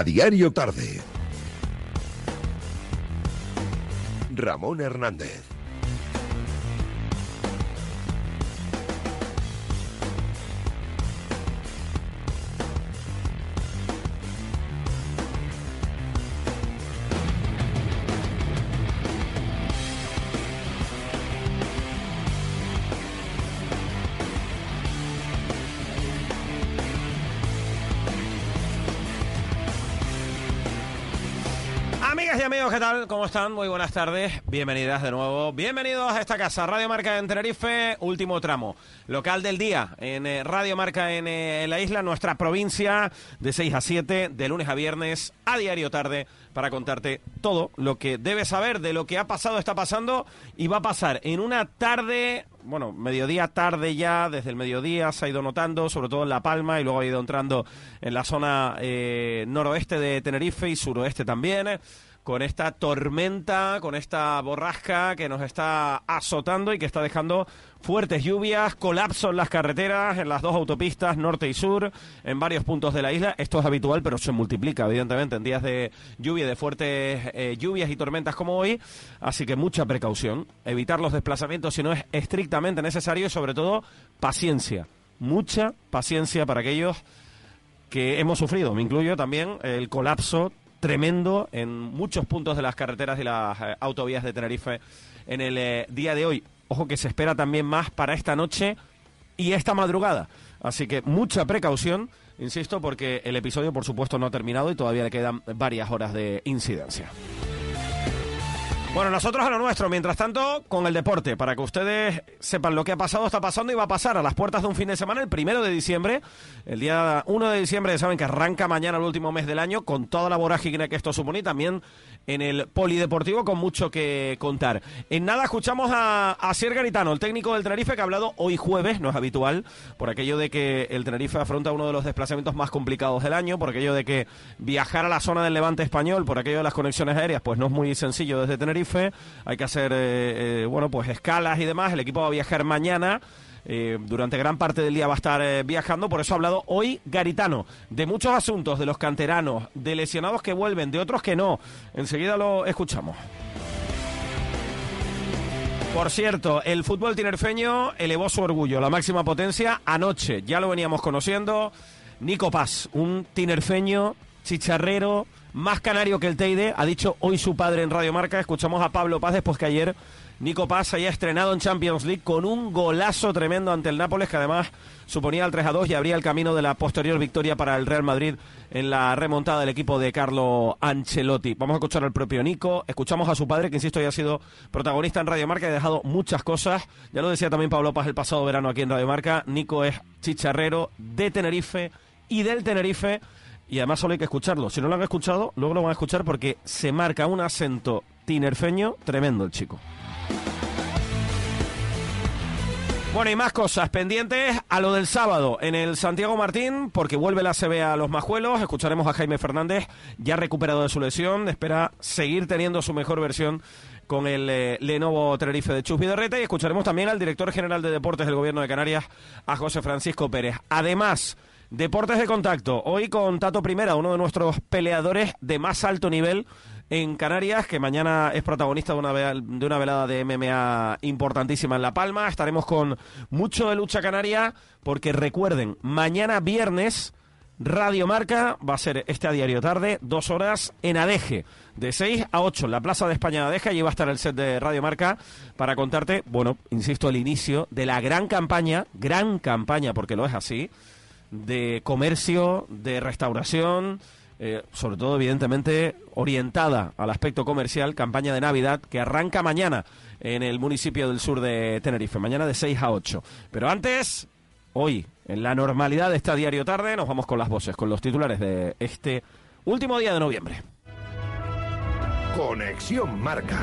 A diario tarde. Ramón Hernández. ¿Cómo están? Muy buenas tardes. Bienvenidas de nuevo. Bienvenidos a esta casa, Radio Marca en Tenerife, último tramo. Local del día en eh, Radio Marca en, eh, la isla, nuestra provincia, de 6 a 7, de lunes a viernes, a diario tarde, para contarte todo lo que debes saber de lo que ha pasado, está pasando y va a pasar en una tarde bueno, mediodía tarde ya, desde el mediodía se ha ido notando, sobre todo en La Palma, y luego ha ido entrando en la zona eh, noroeste de Tenerife y suroeste también, con esta tormenta, con esta borrasca que nos está azotando y que está dejando fuertes lluvias, colapso en las carreteras, en las dos autopistas, norte y sur, en varios puntos de la isla. Esto es habitual, pero se multiplica, evidentemente, en días de lluvia, de fuertes eh, lluvias y tormentas como hoy. Así que mucha precaución, evitar los desplazamientos si no es estrictamente necesario y, sobre todo, paciencia. Mucha paciencia para aquellos que hemos sufrido, me incluyo también, el colapso tremendo en muchos puntos de las carreteras y las eh, autovías de Tenerife en el eh, día de hoy. Ojo que se espera también más para esta noche y esta madrugada. Así que mucha precaución, insisto, porque el episodio por supuesto no ha terminado y todavía le quedan varias horas de incidencia. Bueno, nosotros a lo nuestro, mientras tanto, con el deporte, para que ustedes sepan lo que ha pasado, está pasando y va a pasar a las puertas de un fin de semana, el primero de diciembre, el día 1 de diciembre, ya saben que arranca mañana el último mes del año, con toda la vorágine que esto supone, y también en el polideportivo con mucho que contar. En nada, escuchamos a, a Garitano, el técnico del Tenerife, que ha hablado hoy jueves, no es habitual, por aquello de que el Tenerife afronta uno de los desplazamientos más complicados del año, por aquello de que viajar a la zona del levante español, por aquello de las conexiones aéreas, pues no es muy sencillo desde Tenerife hay que hacer, eh, eh, bueno, pues escalas y demás. El equipo va a viajar mañana. Eh, durante gran parte del día va a estar viajando, por eso ha hablado hoy Garitano de muchos asuntos, de los canteranos, de lesionados que vuelven, de otros que no. Enseguida lo escuchamos. Por cierto, el fútbol tinerfeño elevó su orgullo, la máxima potencia, anoche. Ya lo veníamos conociendo. Nico Paz, un tinerfeño chicharrero, más canario que el Teide, ha dicho hoy su padre en Radio Marca. Escuchamos a Pablo Paz después que ayer Nico Paz haya estrenado en Champions League con un golazo tremendo ante el Nápoles, que además suponía el 3 a 2 y abría el camino de la posterior victoria para el Real Madrid en la remontada del equipo de Carlo Ancelotti. Vamos a escuchar al propio Nico, escuchamos a su padre, que insisto ya ha sido protagonista en Radio Marca y ha dejado muchas cosas. Ya lo decía también Pablo Paz el pasado verano aquí en Radio Marca. Nico es chicharrero de Tenerife y del Tenerife y además solo hay que escucharlo. Si no lo han escuchado, luego lo van a escuchar porque se marca un acento tinerfeño tremendo el chico. Bueno, y más cosas pendientes a lo del sábado en el Santiago Martín, porque vuelve la CB a los Majuelos. Escucharemos a Jaime Fernández, ya recuperado de su lesión. Espera seguir teniendo su mejor versión con el eh, Lenovo Tenerife de Chus Vidorreta. Y escucharemos también al director general de deportes del Gobierno de Canarias, a José Francisco Pérez. Además. Deportes de contacto. Hoy con Tato Primera, uno de nuestros peleadores de más alto nivel en Canarias, que mañana es protagonista de una, de una velada de MMA importantísima en La Palma. Estaremos con mucho de lucha canaria, porque recuerden, mañana viernes. Radio Marca va a ser este a diario tarde, dos horas en Adeje, de 6 a 8 en la Plaza de España de Adeje. Allí va a estar el set de Radio Marca para contarte, bueno, insisto, el inicio de la gran campaña, gran campaña, porque lo es así, de comercio, de restauración, eh, sobre todo evidentemente orientada al aspecto comercial, campaña de Navidad que arranca mañana en el municipio del sur de Tenerife, mañana de 6 a 8. Pero antes, hoy, en la normalidad de esta diario tarde, nos vamos con las voces, con los titulares de este último día de noviembre. Conexión Marca.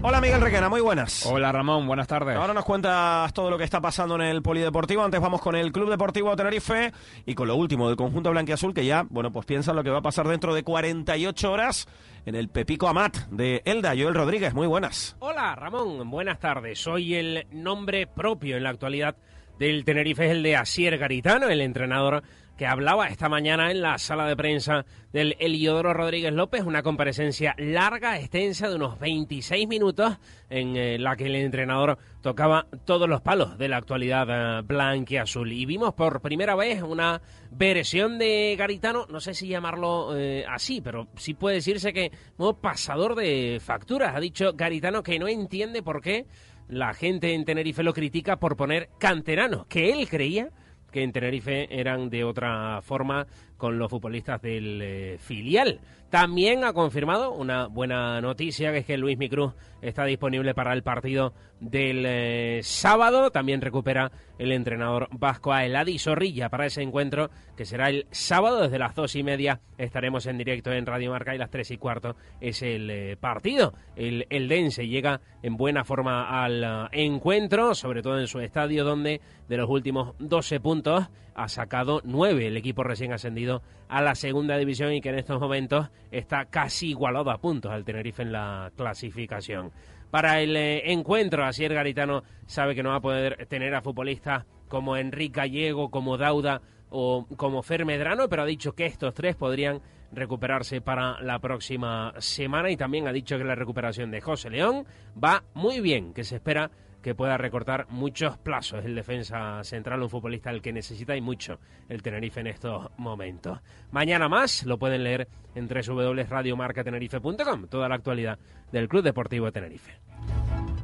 Hola Miguel Requena, muy buenas. Hola Ramón, buenas tardes. Ahora nos cuentas todo lo que está pasando en el Polideportivo. Antes vamos con el Club Deportivo Tenerife y con lo último del conjunto blanquiazul que ya, bueno, pues piensa lo que va a pasar dentro de 48 horas en el Pepico Amat de Elda. Joel Rodríguez, muy buenas. Hola Ramón, buenas tardes. Soy el nombre propio en la actualidad del Tenerife, es el de Asier Garitano, el entrenador que hablaba esta mañana en la sala de prensa del Eliodoro Rodríguez López, una comparecencia larga, extensa, de unos 26 minutos, en eh, la que el entrenador tocaba todos los palos de la actualidad eh, azul Y vimos por primera vez una versión de Garitano, no sé si llamarlo eh, así, pero sí puede decirse que un pasador de facturas. Ha dicho Garitano que no entiende por qué la gente en Tenerife lo critica por poner canteranos, que él creía que en Tenerife eran de otra forma con los futbolistas del eh, filial. También ha confirmado una buena noticia, que es que Luis Micruz está disponible para el partido del eh, sábado. También recupera el entrenador vasco a Eladi Zorrilla para ese encuentro, que será el sábado desde las dos y media. Estaremos en directo en Radio Marca y las tres y cuarto es el eh, partido. El, el Dense llega en buena forma al encuentro, sobre todo en su estadio, donde de los últimos 12 puntos ha sacado nueve el equipo recién ascendido a la segunda división y que en estos momentos está casi igualado a puntos al Tenerife en la clasificación. Para el eh, encuentro, Asier Garitano sabe que no va a poder tener a futbolistas como Enrique Gallego, como Dauda o como Fer Medrano, pero ha dicho que estos tres podrían recuperarse para la próxima semana y también ha dicho que la recuperación de José León va muy bien, que se espera que pueda recortar muchos plazos el defensa central, un futbolista al que necesita y mucho el Tenerife en estos momentos. Mañana más lo pueden leer en www.radiomarcatenerife.com, toda la actualidad del Club Deportivo Tenerife.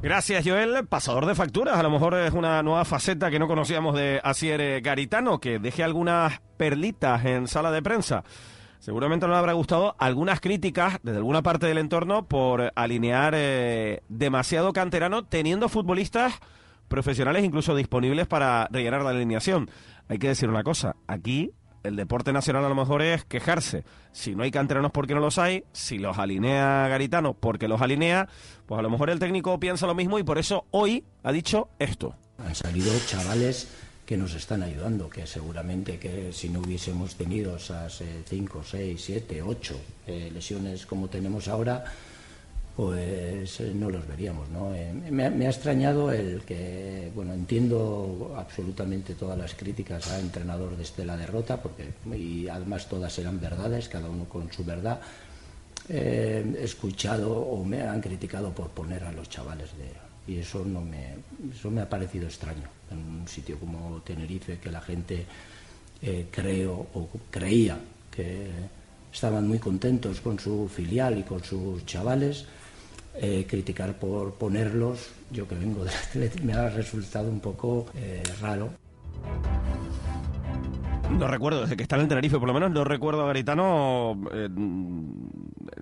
Gracias, Joel. Pasador de facturas. A lo mejor es una nueva faceta que no conocíamos de Asier Garitano, que deje algunas perlitas en sala de prensa. Seguramente no le habrá gustado algunas críticas desde alguna parte del entorno por alinear eh, demasiado canterano, teniendo futbolistas profesionales incluso disponibles para rellenar la alineación. Hay que decir una cosa, aquí el deporte nacional a lo mejor es quejarse. Si no hay canteranos porque no los hay, si los alinea Garitano porque los alinea, pues a lo mejor el técnico piensa lo mismo y por eso hoy ha dicho esto. Han salido chavales que nos están ayudando, que seguramente que si no hubiésemos tenido esas 5, 6, 7, 8 lesiones como tenemos ahora, pues eh, no los veríamos. Eh, me, ha extrañado el que, bueno, entiendo absolutamente todas las críticas al entrenador desde la derrota, porque y además todas eran verdades, cada uno con su verdad. Eh, escuchado o me han criticado por poner a los chavales de y eso no me eso me ha parecido extraño en un sitio como Tenerife que la gente eh, creo o creía que estaban muy contentos con su filial y con sus chavales eh, criticar por ponerlos yo que vengo de me ha resultado un poco eh, raro. No recuerdo, desde que está en Tenerife por lo menos, no recuerdo a Garitano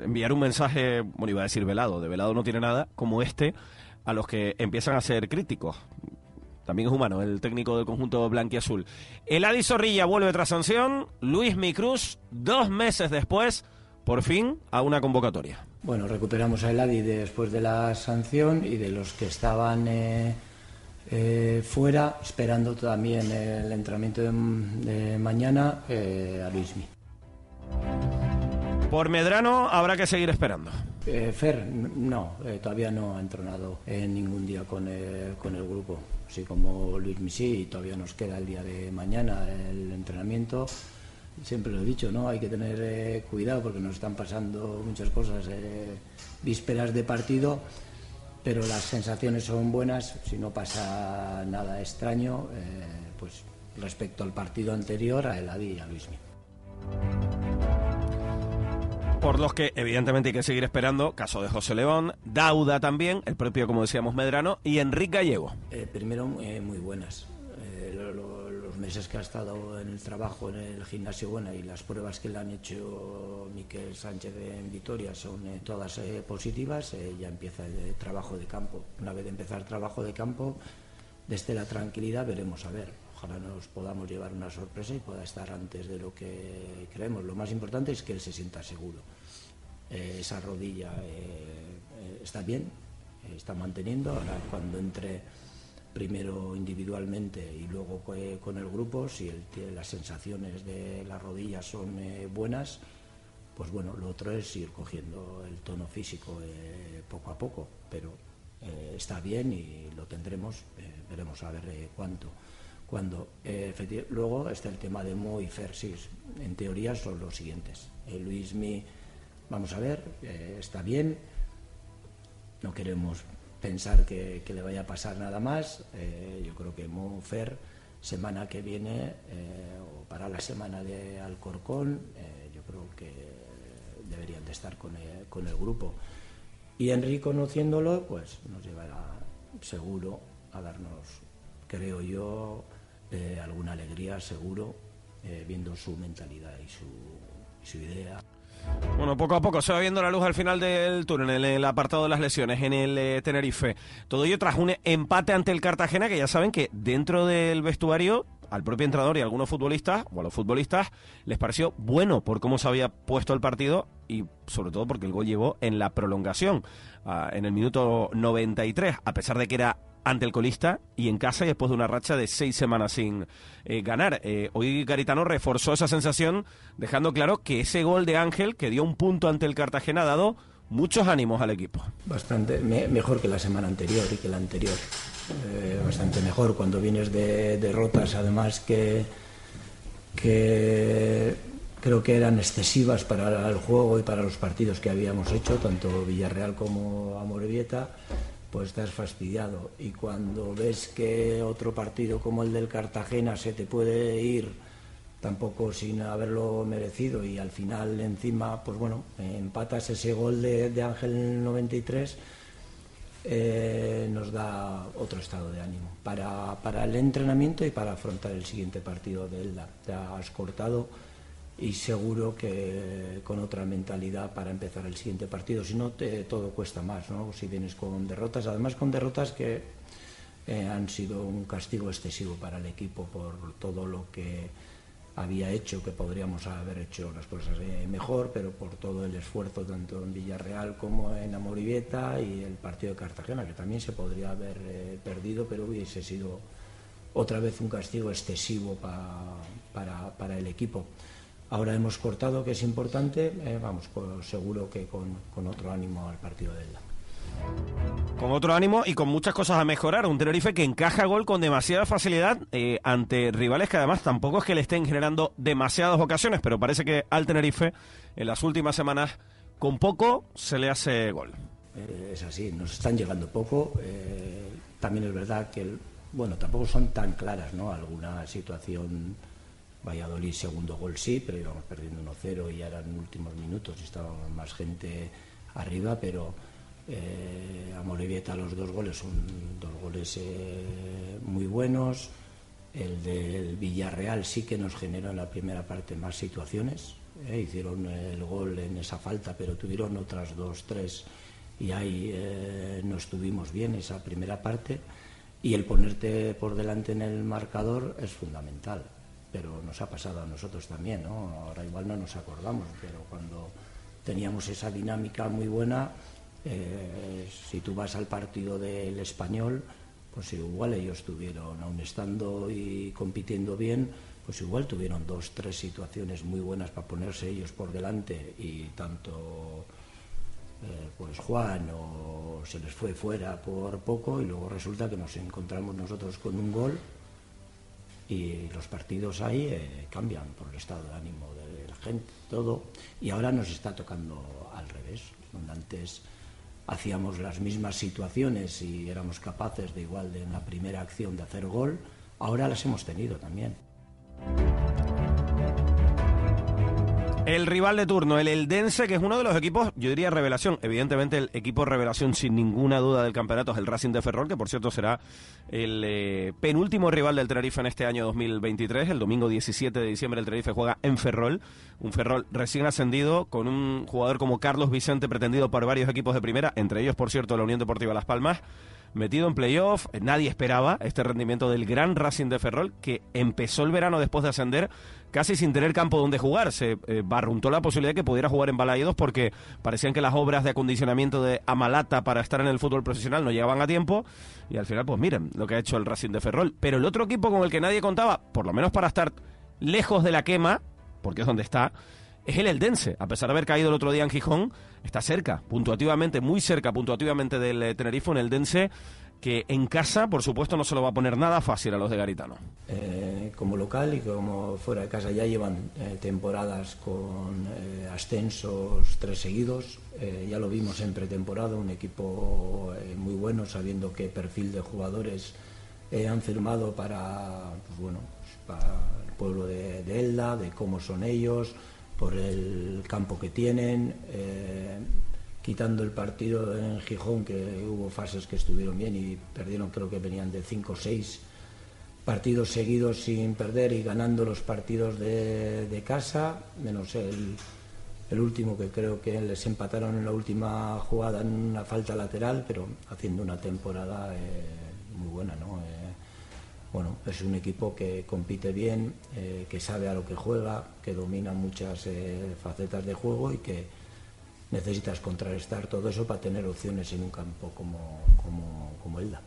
enviar un mensaje, bueno, iba a decir velado, de velado no tiene nada, como este, a los que empiezan a ser críticos. También es humano, el técnico del conjunto blanquiazul. El Adi Zorrilla vuelve tras sanción. Luis Micruz, dos meses después, por fin, a una convocatoria. Bueno, recuperamos a Eladi después de la sanción y de los que estaban eh, eh, fuera, esperando también el entrenamiento de, mañana, eh, a Luismi. Por Medrano habrá que seguir esperando. Eh, Fer, no, eh, todavía no ha entrenado en ningún día con, el, con el grupo. Así como Luis Misi, todavía nos queda el día de mañana el entrenamiento. Siempre lo he dicho, ¿no? Hay que tener eh, cuidado porque nos están pasando muchas cosas, vísperas de partido, pero las sensaciones son buenas. Si no pasa nada extraño, pues respecto al partido anterior, a Eladi y a Luismi por los que evidentemente hay que seguir esperando, caso de José León, Dauda también, el propio, como decíamos, Medrano, y Enrique Gallego. Eh, primero, eh, muy buenas. Eh, los meses que ha estado en el trabajo en el gimnasio bueno y las pruebas que le han hecho Miquel Sánchez en Vitoria son todas positivas, ya empieza el trabajo de campo. Una vez de empezar trabajo de campo, desde la tranquilidad veremos a ver ojalá nos podamos llevar una sorpresa y pueda estar antes de lo que creemos. Lo más importante es que él se sienta seguro. Eh, esa rodilla eh, eh, está bien está manteniendo. Ahora cuando entre primero individualmente y luego con el grupo, si las sensaciones de las rodillas son buenas, pues bueno, lo otro es ir cogiendo el tono físico poco a poco, pero está bien y lo tendremos, veremos a ver cuánto. Cuando, luego está el tema de Mo y Fersis, en teoría son los siguientes. Luis Mi, vamos a ver, está bien, no queremos pensar que, le vaya a pasar nada más. Eh, yo creo que Monfer, semana que viene, eh, o para la semana de Alcorcón, eh, yo creo que deberían de estar con el, grupo. Y Enrique, conociéndolo, pues nos llevará seguro a darnos, creo yo, alguna alegría, seguro, viendo su mentalidad y su, y su idea. Bueno, poco a poco se va viendo la luz al final del túnel en el apartado de las lesiones en el eh, Tenerife. Todo ello tras un empate ante el Cartagena, que ya saben que dentro del vestuario al propio entrenador y a algunos futbolistas, o a los futbolistas, les pareció bueno por cómo se había puesto el partido y sobre todo porque el gol llegó en la prolongación, ah, en el minuto 93, a pesar de que era ante el colista y en casa y después de una racha de seis semanas sin eh, ganar. Eh, hoy Garitano reforzó esa sensación dejando claro que ese gol de Ángel que dio un punto ante el Cartagena ha dado muchos ánimos al equipo. Bastante mejor que la semana anterior y que la anterior. Eh, bastante mejor cuando vienes de derrotas además que, que creo que eran excesivas para el juego y para los partidos que habíamos hecho, tanto Villarreal como Amorebieta pues estás fastidiado. Y cuando ves que otro partido como el del Cartagena se te puede ir tampoco sin haberlo merecido y al final encima, pues bueno, empatas ese gol de, Ángel en el 93, eh, nos da otro estado de ánimo para, para el entrenamiento y para afrontar el siguiente partido de Elda. Te has cortado y seguro que con otra mentalidad para empezar el siguiente partido. Si no, todo cuesta más, ¿no? Si vienes con derrotas, además con derrotas que eh, han sido un castigo excesivo para el equipo por todo lo que había hecho, que podríamos haber hecho las cosas eh, mejor, pero por todo el esfuerzo tanto en Villarreal como en Amorivieta y el partido de Cartagena, que también se podría haber eh, perdido, pero hubiese sido otra vez un castigo excesivo para, para el equipo. Ahora hemos cortado, que es importante, eh, vamos, pues seguro que con, otro ánimo al partido de Elda. Con otro ánimo y con muchas cosas a mejorar. Un Tenerife que encaja gol con demasiada facilidad eh, ante rivales que además tampoco es que le estén generando demasiadas ocasiones, pero parece que al Tenerife en las últimas semanas con poco se le hace gol. Eh, es así, nos están llegando poco. también es verdad que, bueno, tampoco son tan claras, ¿no? Alguna situación Valladolid segundo gol sí, pero íbamos perdiendo 1-0 y ya eran últimos minutos y estaba más gente arriba, pero eh, a Morevieta los dos goles son dos goles eh, muy buenos. El del Villarreal sí que nos generó en la primera parte más situaciones. Eh, hicieron el gol en esa falta, pero tuvieron otras dos, tres y ahí no estuvimos bien esa primera parte. Y el ponerte por delante en el marcador es fundamental pero nos ha pasado a nosotros también, ¿no? Ahora igual no nos acordamos, pero cuando teníamos esa dinámica muy buena, eh, si tú vas al partido del español, pues igual ellos tuvieron, aun estando y compitiendo bien, pues igual tuvieron dos, tres situaciones muy buenas para ponerse ellos por delante y tanto eh, pues Juan o se les fue fuera por poco y luego resulta que nos encontramos nosotros con un gol y los partidos ahí eh, cambian por el estado de ánimo de la gente, todo, y ahora nos está tocando al revés, donde antes hacíamos las mismas situaciones y éramos capaces de igual de en la primera acción de hacer gol, ahora las hemos tenido también. El rival de turno, el Eldense, que es uno de los equipos, yo diría revelación. Evidentemente, el equipo revelación, sin ninguna duda del campeonato, es el Racing de Ferrol, que por cierto será el eh, penúltimo rival del Tenerife en este año 2023. El domingo 17 de diciembre, el Tenerife juega en Ferrol. Un Ferrol recién ascendido, con un jugador como Carlos Vicente, pretendido por varios equipos de primera, entre ellos, por cierto, la Unión Deportiva Las Palmas metido en playoff. Nadie esperaba este rendimiento del gran Racing de Ferrol, que empezó el verano después de ascender casi sin tener campo donde jugar. Se eh, barruntó la posibilidad de que pudiera jugar en Balaidos porque parecían que las obras de acondicionamiento de Amalata para estar en el fútbol profesional no llegaban a tiempo. Y al final, pues miren lo que ha hecho el Racing de Ferrol. Pero el otro equipo con el que nadie contaba, por lo menos para estar lejos de la quema, porque es donde está, es el Eldense. A pesar de haber caído el otro día en Gijón, está cerca, puntuativamente, muy cerca, puntuativamente del eh, Tenerife, en el Eldense, que en casa, por supuesto, no se lo va a poner nada fácil a los de Garitano. Eh, como local y como fuera de casa ya llevan eh, temporadas con ascensos tres seguidos. ya lo vimos en pretemporada, un equipo muy bueno, sabiendo qué perfil de jugadores han firmado para, pues bueno, pues el pueblo de, de Elda, de cómo son ellos por el campo que tienen, eh, quitando el partido en Gijón, que hubo fases que estuvieron bien y perdieron, creo que venían de 5 o 6 partidos seguidos sin perder y ganando los partidos de, casa, menos el, último que creo que les empataron en la última jugada en una falta lateral, pero haciendo una temporada eh, muy buena, ¿no? Bueno, es un equipo que compite bien, eh, que sabe a lo que juega, que domina muchas eh, facetas de juego y que necesitas contrarrestar todo eso para tener opciones en un campo como, como, como Elda.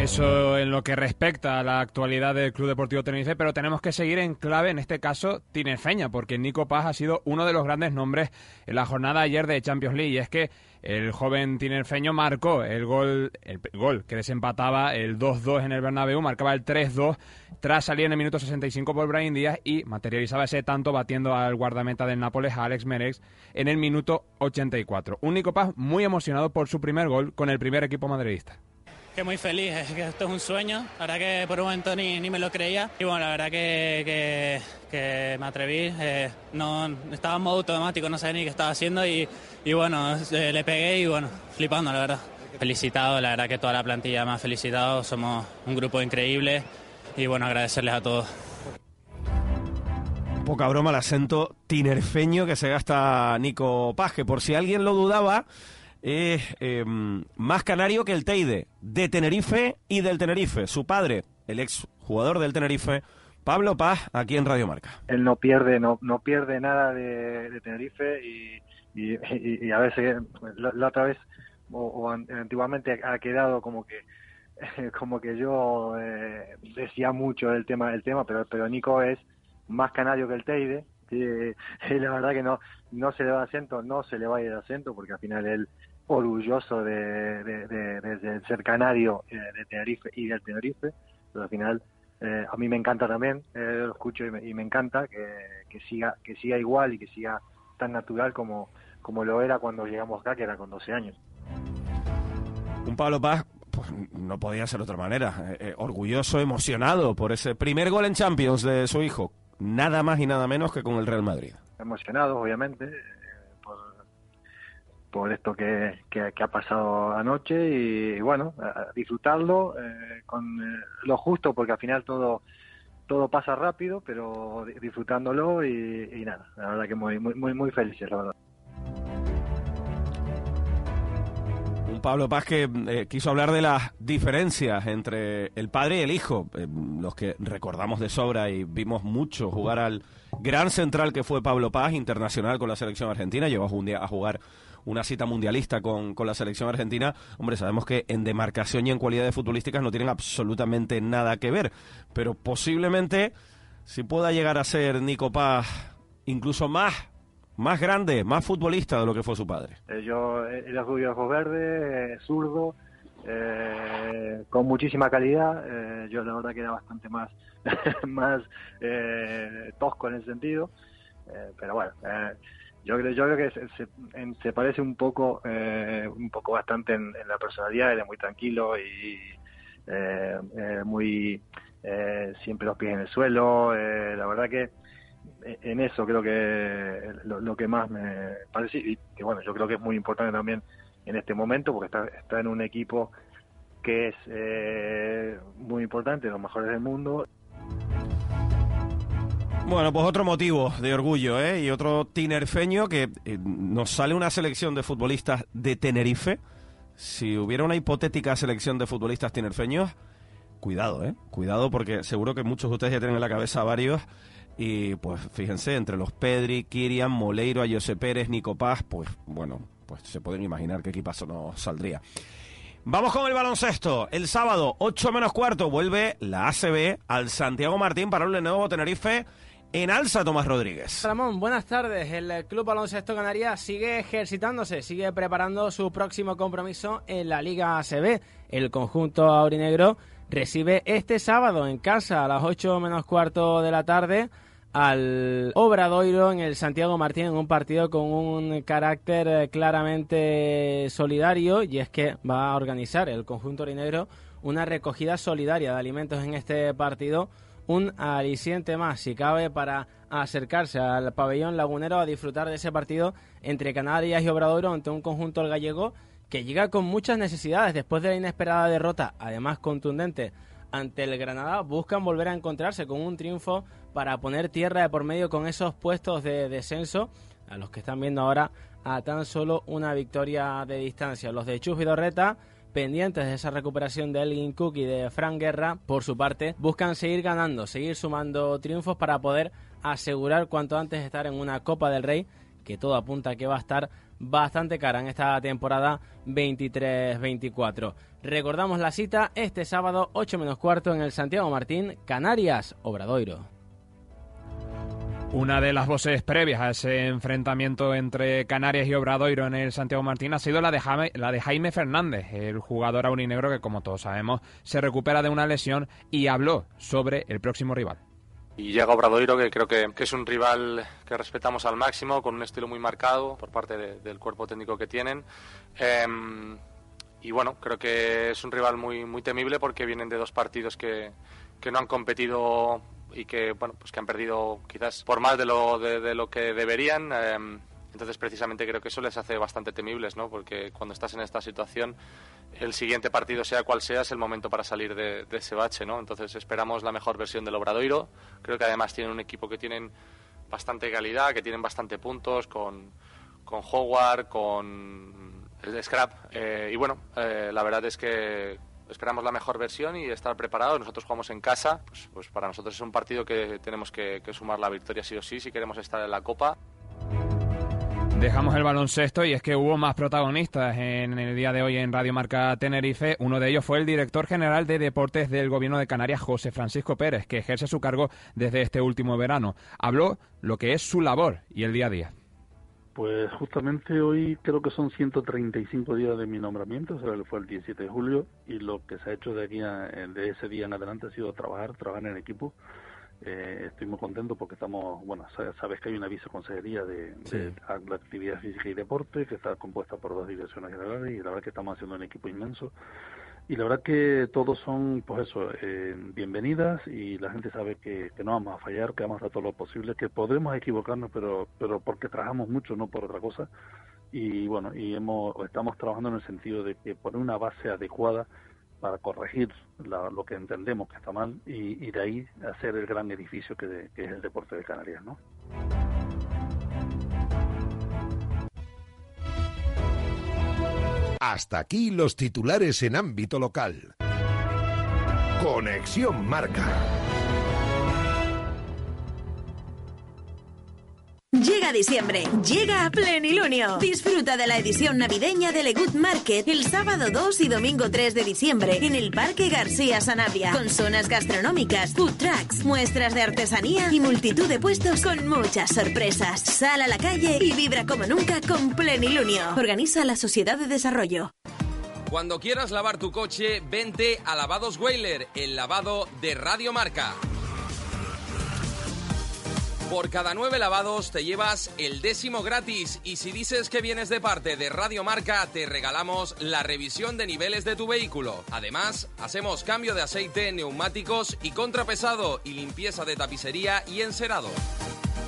Eso en lo que respecta a la actualidad del Club Deportivo Tenerife, pero tenemos que seguir en clave, en este caso, tinerfeña, porque Nico Paz ha sido uno de los grandes nombres en la jornada ayer de Champions League. Y es que el joven tinerfeño marcó el gol, el gol que desempataba el 2-2 en el Bernabéu, marcaba el 3-2 tras salir en el minuto 65 por Brian Díaz y materializaba ese tanto batiendo al guardameta del Nápoles, Alex Merex, en el minuto 84. Un Nico Paz muy emocionado por su primer gol con el primer equipo madridista que muy feliz, que esto es un sueño, la verdad que por un momento ni, ni me lo creía y bueno, la verdad que, que, me atreví, eh, no, estaba en modo automático, no sabía ni qué estaba haciendo y, y bueno, eh, le pegué y bueno, flipando la verdad. Felicitado, la verdad que toda la plantilla me ha felicitado, somos un grupo increíble y bueno, agradecerles a todos. Poca broma el acento tinerfeño que se gasta Nico Paje, por si alguien lo dudaba es em, más canario que el Teide, de Tenerife y del Tenerife. Su padre, el ex jugador del Tenerife, Pablo Paz, aquí en Radio Marca. Él no pierde, no, no pierde nada de, Tenerife y, a veces, la, otra vez, o, antiguamente ha quedado como que como que yo eh, decía mucho del tema del tema pero pero Nico es más canario que el Teide y, la verdad que no no se le va acento no se le va de acento porque al final él orgulloso de, de, ser canario eh, de Tenerife y del Tenerife, pero al final eh, a mí me encanta también, eh, lo escucho y me, encanta que, siga que siga igual y que siga tan natural como, como lo era cuando llegamos acá, que era con 12 años. Un Pablo Paz pues no podía ser de otra manera. orgulloso, emocionado por ese primer gol en Champions de su hijo. Nada más y nada menos que con el Real Madrid. Emocionado, obviamente por esto que, que, ha pasado anoche y, bueno, disfrutarlo eh, con eh, lo justo porque al final todo todo pasa rápido, pero disfrutándolo y, nada, la verdad que muy muy muy, muy felices, la verdad. Pablo Paz que eh, quiso hablar de las diferencias entre el padre y el hijo, los que recordamos de sobra y vimos mucho jugar al gran central que fue Pablo Paz, internacional con la selección argentina, llegó un día a jugar una cita mundialista con, con la selección argentina, hombre, sabemos que en demarcación y en cualidades futbolísticas no tienen absolutamente nada que ver, pero posiblemente si pueda llegar a ser Nico Paz incluso más más grande, más futbolista de lo que fue su padre. Eh, yo era rubio ojos verdes, eh, zurdo, eh, con muchísima calidad. yo la verdad que era bastante más, más tosco en ese sentido. pero bueno, yo creo, yo creo que se, se, parece un poco, eh, un poco bastante en, la personalidad, él es muy tranquilo y eh, eh, muy siempre los pies en el suelo. la verdad que en eso creo que lo, que más me parece y que bueno, yo creo que es muy importante también en este momento porque está, está en un equipo que es muy importante, los mejores del mundo. Bueno, pues otro motivo de orgullo, ¿eh? Y otro tinerfeño que eh, nos sale una selección de futbolistas de Tenerife, si hubiera una hipotética selección de futbolistas tinerfeños, cuidado, ¿eh? Cuidado porque seguro que muchos de ustedes ya tienen en la cabeza varios. Y pues fíjense, entre los Pedri, Kirian, Moleiro, Ayose Pérez, Nico Paz, pues bueno, pues se pueden imaginar qué equipazo nos saldría. Vamos con el baloncesto. El sábado, 8 menos cuarto, vuelve la ACB al Santiago Martín para un nuevo Tenerife en alza Tomás Rodríguez. Ramón, buenas tardes. El Club Baloncesto Canarias sigue ejercitándose, sigue preparando su próximo compromiso en la Liga ACB. El conjunto aurinegro recibe este sábado en casa a las 8 menos cuarto de la tarde al Obradoiro en el Santiago Martín en un partido con un carácter eh, claramente solidario y es que va a organizar el conjunto orinegro una recogida solidaria de alimentos en este partido, un aliciente más si cabe para acercarse al pabellón lagunero a disfrutar de ese partido entre Canarias y Obradoiro ante un conjunto gallego que llega con muchas necesidades después de la inesperada derrota, además contundente ante el Granada, buscan volver a encontrarse con un triunfo para poner tierra de por medio con esos puestos de descenso a los que están viendo ahora a tan solo una victoria de distancia. Los de Chus Dorreta, pendientes de esa recuperación de Elgin Cook y de Frank Guerra, por su parte, buscan seguir ganando, seguir sumando triunfos para poder asegurar cuanto antes estar en una Copa del Rey, que todo apunta que va a estar bastante cara en esta temporada 23-24. Recordamos la cita este sábado 8 menos cuarto en el Santiago Martín, Canarias, Obradoiro. Una de las voces previas a ese enfrentamiento entre Canarias y Obradoiro en el Santiago Martín ha sido la de Jaime, Fernández, el jugador aurinegro que, como todos sabemos, se recupera de una lesión y habló sobre el próximo rival. Y llega Obradoiro, que creo que, es un rival que respetamos al máximo, con un estilo muy marcado por parte del cuerpo técnico que tienen. Em, y bueno, creo que es un rival muy, muy temible porque vienen de dos partidos que no han competido y que bueno pues que han perdido quizás por más de lo de, lo que deberían em, entonces precisamente creo que eso les hace bastante temibles no porque cuando estás en esta situación el siguiente partido sea cual sea es el momento para salir de, ese bache no entonces esperamos la mejor versión del Obradoiro. Creo que además tienen un equipo que tienen bastante calidad que tienen bastante puntos con con Howard con el Scrap eh, y bueno eh, la verdad es que esperamos la mejor versión y estar preparados. Nosotros jugamos en casa, pues, pues para nosotros es un partido que tenemos que, sumar la victoria sí o sí si queremos estar en la Copa. Dejamos el baloncesto y es que hubo más protagonistas en el día de hoy en Radio Marca Tenerife. Uno de ellos fue el director general de deportes del Gobierno de Canarias, José Francisco Pérez, que ejerce su cargo desde este último verano. Habló lo que es su labor y el día a día. Pues justamente hoy creo que son 135 días de mi nombramiento, o sea, fue el 17 de julio, y lo que se ha hecho de, aquí de ese día en adelante ha sido trabajar, trabajar en equipo. Eh, estoy muy contento porque estamos, bueno, sabes que hay una viceconsejería de, de, actividad física y deporte que está compuesta por dos direcciones generales y la verdad que estamos haciendo un equipo inmenso y la verdad que todos son, pues eso, eh, bienvenidas y la gente sabe que, no vamos a fallar, que vamos a hacer todo lo posible, que podremos equivocarnos, pero, pero porque trabajamos mucho, no por otra cosa. Y bueno, y hemos, estamos trabajando en el sentido de que poner una base adecuada para corregir lo que entendemos que está mal y, de ahí hacer el gran edificio que, que es el deporte de Canarias, ¿no? Hasta aquí los titulares en ámbito local. Conexión Marca. Llega diciembre, llega a Plenilunio. Disfruta de la edición navideña de Legut Market el sábado 2 y domingo 3 de diciembre en el Parque García Sanabria, con zonas gastronómicas, food trucks, muestras de artesanía y multitud de puestos con muchas sorpresas. Sal a la calle y vibra como nunca con Plenilunio. Organiza la Sociedad de Desarrollo. Cuando quieras lavar tu coche, vente a Lavados Whaler, el lavado de Radio Marca. Por cada nueve lavados te llevas el décimo gratis y si dices que vienes de parte de Radio Marca te regalamos la revisión de niveles de tu vehículo. Además, hacemos cambio de aceite, neumáticos y contrapesado y limpieza de tapicería y encerado.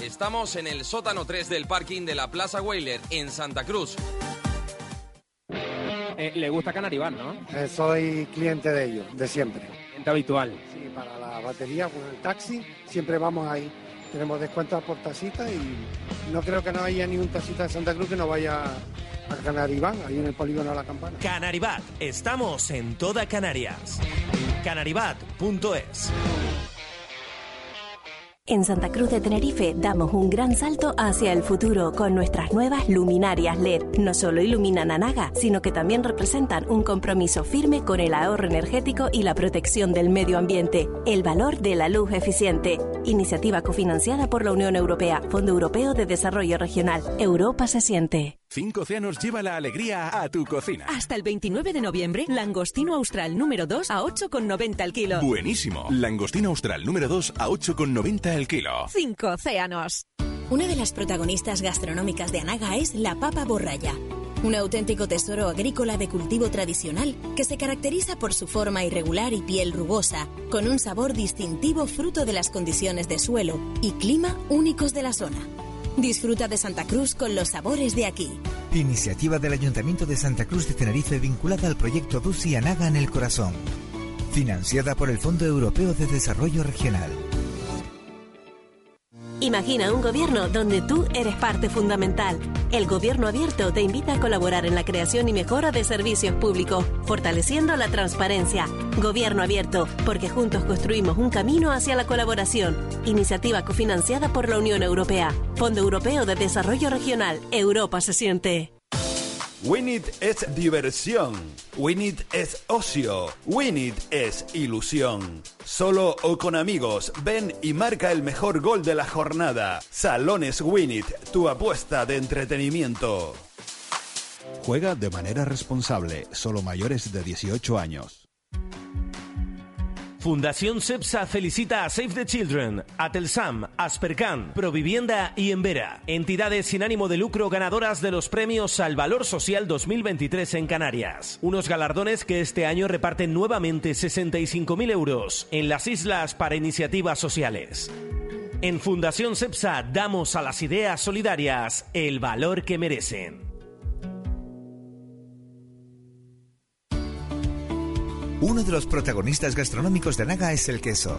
Estamos en el sótano 3 del parking de la Plaza Whaler en Santa Cruz. Eh, ¿Le gusta Canaribar, no? Eh, soy cliente de ellos, de siempre. Cliente habitual. Sí, para la batería, con el taxi, siempre vamos ahí tenemos descuentos por tasita y no creo que no haya ni un tasita de Santa Cruz que no vaya a Canariván, ahí en el polígono de la campana. Canaribat, estamos en toda Canarias. Canaribat.es En Santa Cruz de Tenerife damos un gran salto hacia el futuro con nuestras nuevas luminarias LED. No solo iluminan a Naga, sino que también representan un compromiso firme con el ahorro energético y la protección del medio ambiente. El valor de la luz eficiente. Iniciativa cofinanciada por la Unión Europea, Fondo Europeo de Desarrollo Regional. Europa se siente. Cinco Océanos lleva la alegría a tu cocina. Hasta el 29 de noviembre, langostino austral número 2 a 8,90 al kilo. Buenísimo. Langostino austral número 2 a 8,90 el kilo. Cinco océanos. Una de las protagonistas gastronómicas de Anaga es la papa borralla, un auténtico tesoro agrícola de cultivo tradicional que se caracteriza por su forma irregular y piel rugosa, con un sabor distintivo fruto de las condiciones de suelo y clima únicos de la zona. Disfruta de Santa Cruz con los sabores de aquí. Iniciativa del Ayuntamiento de Santa Cruz de Tenerife vinculada al proyecto Dusi Anaga en el Corazón. Financiada por el Fondo Europeo de Desarrollo Regional. Imagina un gobierno donde tú eres parte fundamental. El Gobierno Abierto te invita a colaborar en la creación y mejora de servicios públicos, fortaleciendo la transparencia. Gobierno Abierto, porque juntos construimos un camino hacia la colaboración. Iniciativa cofinanciada por la Unión Europea, Fondo Europeo de Desarrollo Regional. Europa se siente. Winit es diversión. Winit es ocio. Winit es ilusión. Solo o con amigos, ven y marca el mejor gol de la jornada. Salones Winit, tu apuesta de entretenimiento. Juega de manera responsable, solo mayores de 18 años. Fundación CEPSA felicita a Save the Children, Atelsam, Aspercan, Provivienda y Embera, entidades sin ánimo de lucro ganadoras de los premios al Valor Social 2023 en Canarias. Unos galardones que este año reparten nuevamente 65.000 euros en las islas para iniciativas sociales. En Fundación CEPSA damos a las ideas solidarias el valor que merecen. Uno de los protagonistas gastronómicos de Naga es el queso,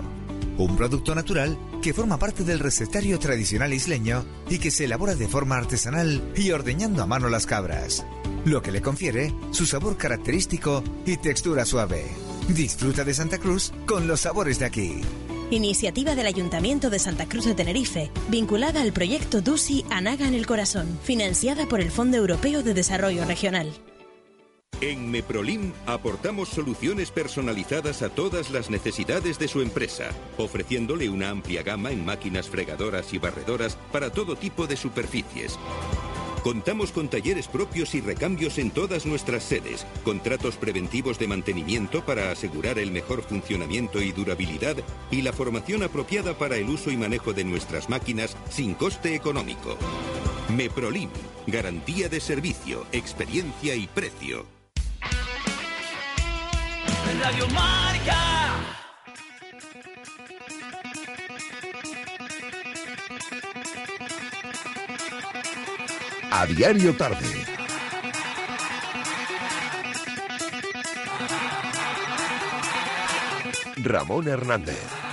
un producto natural que forma parte del recetario tradicional isleño y que se elabora de forma artesanal y ordeñando a mano las cabras, lo que le confiere su sabor característico y textura suave. Disfruta de Santa Cruz con los sabores de aquí. Iniciativa del Ayuntamiento de Santa Cruz de Tenerife, vinculada al proyecto DUSI Anaga en el Corazón, financiada por el Fondo Europeo de Desarrollo Regional. En Meprolim aportamos soluciones personalizadas a todas las necesidades de su empresa, ofreciéndole una amplia gama en máquinas fregadoras y barredoras para todo tipo de superficies. Contamos con talleres propios y recambios en todas nuestras sedes, contratos preventivos de mantenimiento para asegurar el mejor funcionamiento y durabilidad y la formación apropiada para el uso y manejo de nuestras máquinas sin coste económico. Meprolim, garantía de servicio, experiencia y precio. A diario tarde. Ramón Hernández.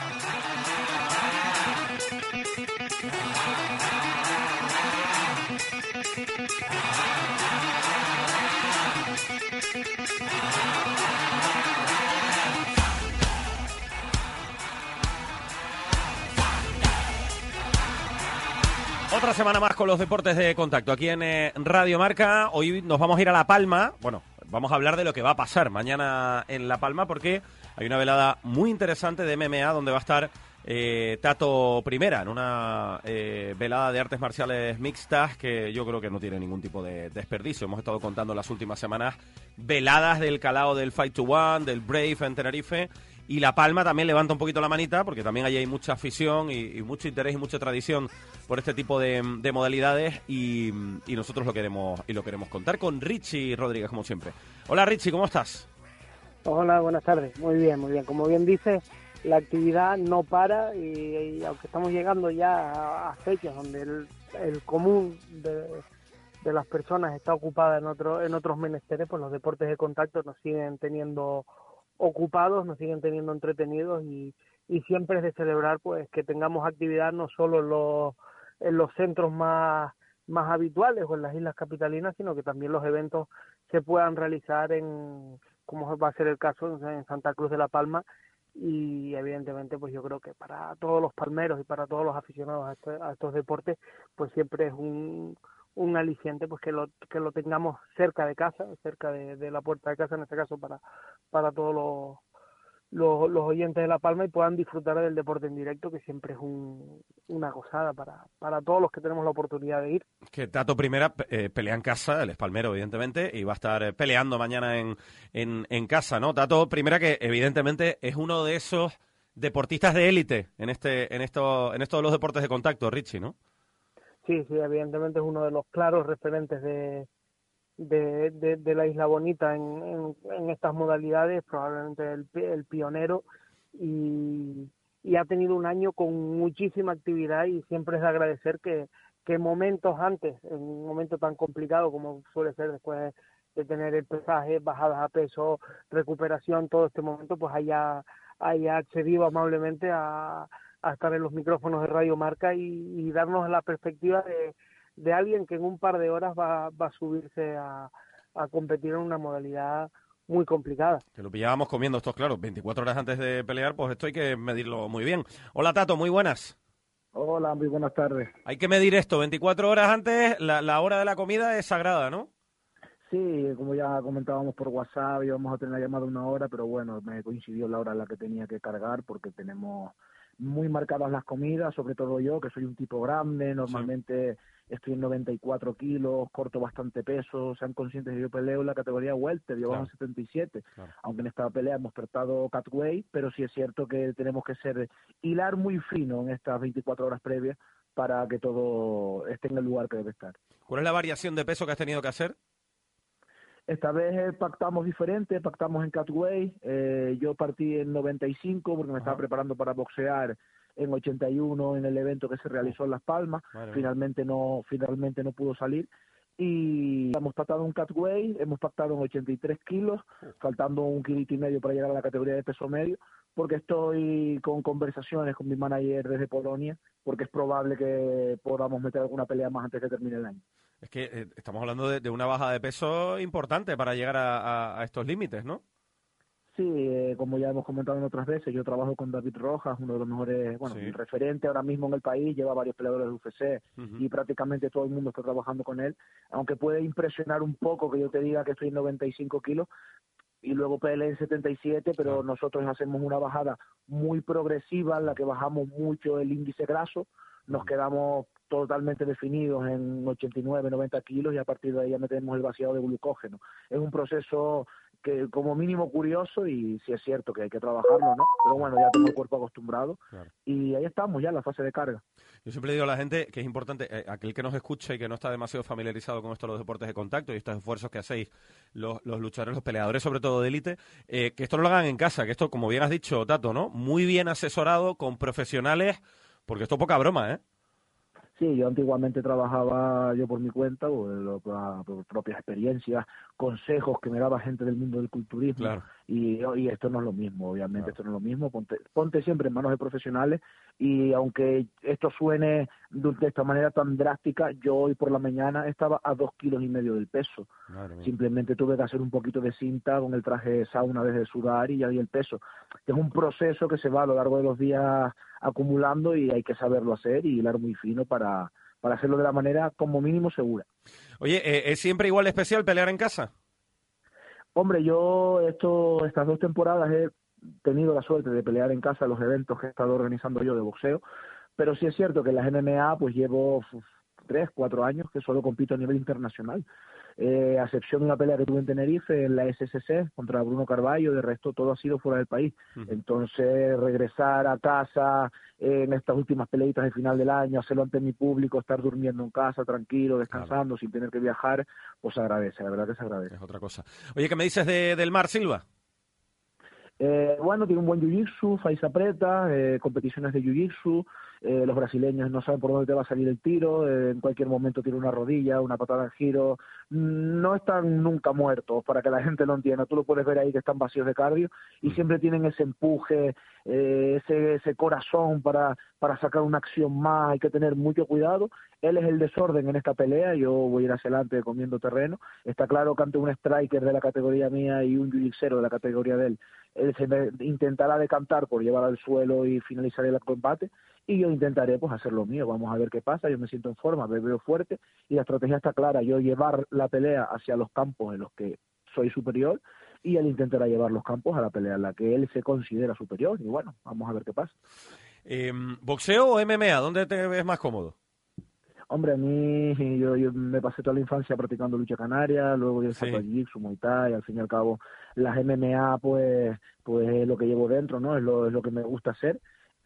Otra semana más con los deportes de contacto aquí en eh, Radio Marca. Hoy nos vamos a ir a La Palma. Bueno, vamos a hablar de lo que va a pasar mañana en La Palma porque hay una velada muy interesante de MMA donde va a estar eh, Tato Primera en una eh, velada de artes marciales mixtas que yo creo que no tiene ningún tipo de desperdicio. Hemos estado contando las últimas semanas veladas del calao del Fight to One, del Brave en Tenerife y La Palma también levanta un poquito la manita porque también allí hay mucha afición y, mucho interés y mucha tradición por este tipo de, de modalidades y, nosotros lo queremos y lo queremos contar con Richie Rodríguez como siempre. Hola Richie, ¿cómo estás? Hola, buenas tardes. Muy bien, muy bien. Como bien dices, la actividad no para y, y aunque estamos llegando ya a, a fechas donde el, el común de, de, las personas está ocupada en, otro, en otros menesteres, pues los deportes de contacto nos siguen teniendo ocupados, nos siguen teniendo entretenidos y, y siempre es de celebrar pues que tengamos actividad no solo en los, en los centros más más habituales o en las islas capitalinas, sino que también los eventos se puedan realizar en, como va a ser el caso en Santa Cruz de la Palma, y evidentemente pues yo creo que para todos los palmeros y para todos los aficionados a, este- a estos deportes pues siempre es un, un aliciente pues que lo que lo tengamos cerca de casa cerca de, la puerta de casa en este caso para para todos los, los los oyentes de la Palma y puedan disfrutar del deporte en directo que siempre es un, una gozada para para todos los que tenemos la oportunidad de ir Que Tato Primera eh, pelea en casa, el espalmero, evidentemente, y va a estar eh, peleando mañana en, en, en casa, ¿no? Tato Primera, que evidentemente es uno de esos deportistas de élite en este en esto en estos los deportes de contacto, Richie, ¿no? Sí, sí, evidentemente es uno de los claros referentes de, de, de, la Isla Bonita en, en, estas modalidades, probablemente el, el pionero y, y ha tenido un año con muchísima actividad y siempre es de agradecer que, que momentos antes, en un momento tan complicado como suele ser después de tener el pesaje, bajadas a peso, recuperación, todo este momento, pues haya, haya accedido amablemente a, a estar en los micrófonos de Radio Marca y, y darnos la perspectiva de, de alguien que en un par de horas va, va a subirse a, a competir en una modalidad muy complicada. Que lo pillábamos comiendo estos, claro, 24 horas antes de pelear, pues esto hay que medirlo muy bien. Hola Tato, muy buenas. Hola, muy buenas tardes. Hay que medir esto, 24 horas antes, la, la hora de la comida es sagrada, ¿no? Sí, como ya comentábamos por WhatsApp, íbamos a tener la llamada una hora, pero bueno, me coincidió la hora en la que tenía que cargar porque tenemos muy marcadas las comidas, sobre todo yo, que soy un tipo grande, normalmente estoy en 94 kilos, corto bastante peso, sean conscientes que yo peleo en la categoría welter, yo Claro. bajo 77, aunque en esta pelea hemos tratado catweight, pero sí es cierto que tenemos que ser hilar muy fino en estas 24 horas previas para que todo esté en el lugar que debe estar. ¿Cuál es la variación de peso que has tenido que hacer? Esta vez eh, pactamos diferente, pactamos en catweight. Eh, yo partí en 95 porque me estaba preparando para boxear en 81 en el evento que se realizó en Las Palmas. Madre. Finalmente no, finalmente no pudo salir. Y hemos pactado un catweight, hemos pactado en 83 kilos, faltando un kilito y medio para llegar a la categoría de peso medio, porque estoy con conversaciones con mi manager desde Polonia, porque es probable que podamos meter alguna pelea más antes de que termine el año. Es que eh, estamos hablando de, de una baja de peso importante para llegar a, a- a estos límites, ¿no? Sí, eh, como ya hemos comentado en otras veces, yo trabajo con David Rojas, uno de los mejores, bueno, Sí. referente ahora mismo en el país, lleva varios peleadores de UFC y prácticamente todo el mundo está trabajando con él, aunque puede impresionar un poco que yo te diga que estoy en 95 kilos y luego peleé en 77, pero nosotros hacemos una bajada muy progresiva en la que bajamos mucho el índice graso, nos quedamos totalmente definidos en 89, 90 kilos y a partir de ahí ya metemos el vaciado de glucógeno. Es un proceso que como mínimo curioso y sí es cierto que hay que trabajarlo, ¿no? Pero bueno, ya tengo el cuerpo acostumbrado y ahí estamos ya en la fase de carga. Yo siempre digo a la gente que es importante, eh, aquel que nos escucha y que no está demasiado familiarizado con esto de los deportes de contacto y estos esfuerzos que hacéis los, los luchadores, los peleadores, sobre todo de élite, eh, que esto no lo hagan en casa, que esto, como bien has dicho, Tato, ¿no? Muy bien asesorado con profesionales, porque esto es poca broma, ¿eh? Sí, yo antiguamente trabajaba yo por mi cuenta, por, por- por propias experiencias, consejos que me daba gente del mundo del culturismo. Claro. Y, y esto no es lo mismo, obviamente, esto no es lo mismo. Ponte, ponte siempre en manos de profesionales y aunque esto suene de, de esta manera tan drástica, yo hoy por la mañana estaba a dos kilos y medio del peso. Simplemente tuve que hacer un poquito de cinta con el traje de sauna desde sudar y ya di el peso. Es un proceso que se va a lo largo de los días acumulando y hay que saberlo hacer y hilar muy fino para, para hacerlo de la manera como mínimo segura. Oye, eh, ¿es siempre igual especial pelear en casa? Hombre, yo esto, estas dos temporadas he tenido la suerte de pelear en casa los eventos que he estado organizando yo de boxeo, pero sí es cierto que en las MMA pues llevo tres, cuatro años que solo compito a nivel internacional. Eh, a excepción de una pelea que tuve en Tenerife en la SSC contra Bruno Carballo, de resto todo ha sido fuera del país. Entonces, regresar a casa eh, en estas últimas peleitas de final del año, hacerlo ante mi público, estar durmiendo en casa, tranquilo, descansando, sin tener que viajar, pues agradece, la verdad que se agradece. Es otra cosa. Oye, ¿qué me dices de, del Mar Silva? Eh, bueno, tiene un buen jiu-jitsu, Faiza Preta, eh, competiciones de jiu-jitsu, eh, los brasileños no saben por dónde te va a salir el tiro, eh, en cualquier momento tiene una rodilla, una patada en giro, no están nunca muertos, para que la gente lo entienda. Tú lo puedes ver ahí que están vacíos de cardio y Mm. siempre tienen ese empuje, eh, ese, ese corazón para, para sacar una acción más. Hay que tener mucho cuidado. Él es el desorden en esta pelea. Yo voy a ir hacia adelante comiendo terreno. Está claro que ante un striker de la categoría mía y un jiu-jitsu de la categoría de él, él se intentará decantar por llevar al suelo y finalizar el combate y yo intentaré pues hacer lo mío, vamos a ver qué pasa, yo me siento en forma, me veo fuerte y la estrategia está clara, yo llevar la pelea hacia los campos en los que soy superior y él intentará llevar los campos a la pelea en la que él se considera superior y bueno, vamos a ver qué pasa. Eh, ¿Boxeo o MMA? ¿Dónde te ves más cómodo? Hombre, a mí yo, yo me pasé toda la infancia practicando lucha canaria, luego yo salto a jiu-jitsu, muay thai, al fin y al cabo las MMA pues pues es lo que llevo dentro, ¿no? Es lo, es lo que me gusta hacer.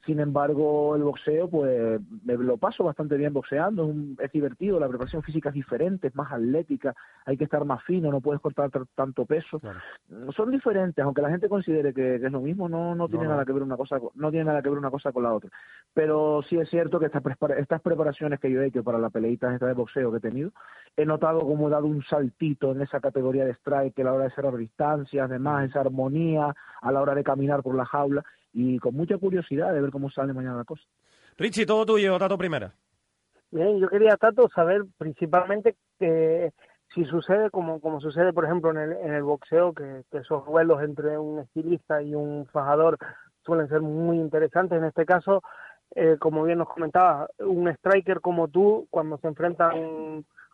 Sin embargo, el boxeo, pues me lo paso bastante bien boxeando, es, un- es divertido, la preparación física es diferente, es más atlética, hay que estar más fino, no puedes cortar tanto peso. Son diferentes, aunque la gente considere que, que es lo mismo, no, no tiene no. nada que ver una cosa, no tiene nada que ver una cosa con la otra. Pero sí es cierto que estas, estas preparaciones que yo he hecho para las peleitas estas de boxeo que he tenido, he notado como he dado un saltito en esa categoría de strike a la hora de cerrar distancias, además esa armonía a la hora de caminar por la jaula y con mucha curiosidad de ver cómo sale mañana la cosa. Richie, todo tuyo, Tato Primera. Bien, yo quería, Tato, saber principalmente que si sucede como, como sucede, por ejemplo, en el, en el boxeo, que, que esos duelos entre un estilista y un fajador suelen ser muy interesantes. En este caso, eh, como bien nos comentabas, un striker como tú, cuando se enfrenta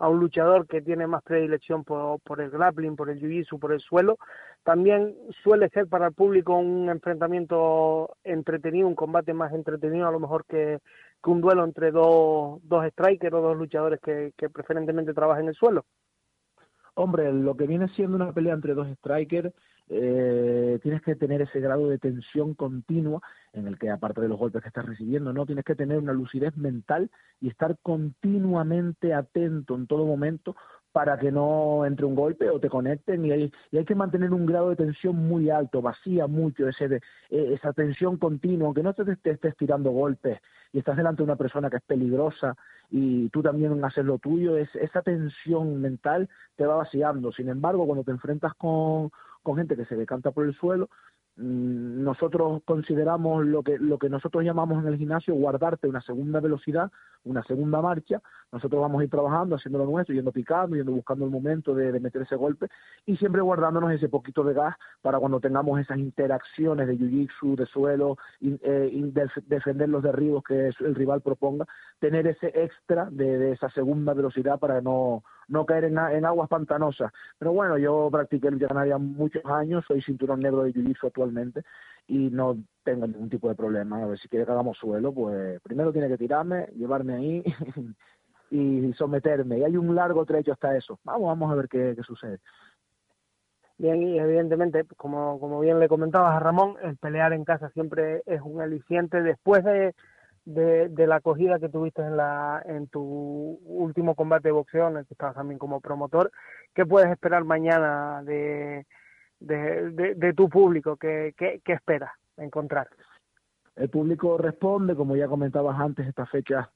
a un, luchador que tiene más predilección por, por el grappling, por el jiu-jitsu, por el suelo, también suele ser para el público un enfrentamiento entretenido, un combate más entretenido a lo mejor que, que un duelo entre dos, dos strikers o dos luchadores que, que preferentemente trabajan en el suelo. Hombre, lo que viene siendo una pelea entre dos strikers, eh, tienes que tener ese grado de tensión continua en el que, aparte de los golpes que estás recibiendo, no tienes que tener una lucidez mental y estar continuamente atento en todo momento para que no entre un golpe o te conecten y hay, y hay que mantener un grado de tensión muy alto, vacía mucho ese de, eh, esa tensión continua, aunque no te, estés tirando golpes y estás delante de una persona que es peligrosa y tú también haces lo tuyo, es, esa tensión mental te va vaciando. Sin embargo, cuando te enfrentas con, con gente que se decanta por el suelo, nosotros consideramos lo que lo que nosotros llamamos en el gimnasio guardarte una segunda velocidad, una segunda marcha. Nosotros vamos a ir trabajando, haciendo lo nuestro, yendo picando, yendo buscando el momento de, meter ese golpe y siempre guardándonos ese poquito de gas para cuando tengamos esas interacciones de jiu-jitsu, de suelo, eh, defender los derribos que el rival proponga, tener ese extra de, esa segunda velocidad para no no caer en, en aguas pantanosas. Pero bueno, yo practiqué lucha canaria muchos años, soy cinturón negro de jiu-jitsu y no tengo ningún tipo de problema. A ver si quiere que hagamos suelo, pues primero tiene que tirarme, llevarme ahí y someterme. Y hay un largo trecho hasta eso. Vamos, vamos a ver qué, qué sucede. Bien, y evidentemente, como, como bien le comentabas a Ramón, el pelear en casa siempre es un aliciente. Después de, de, de la acogida que tuviste en, la, en tu último combate de boxeo, en el que estabas también como promotor, ¿qué puedes esperar mañana de, de, de, tu público? ¿Qué, qué, qué esperas encontrar? El público responde, como ya comentabas antes, esta fecha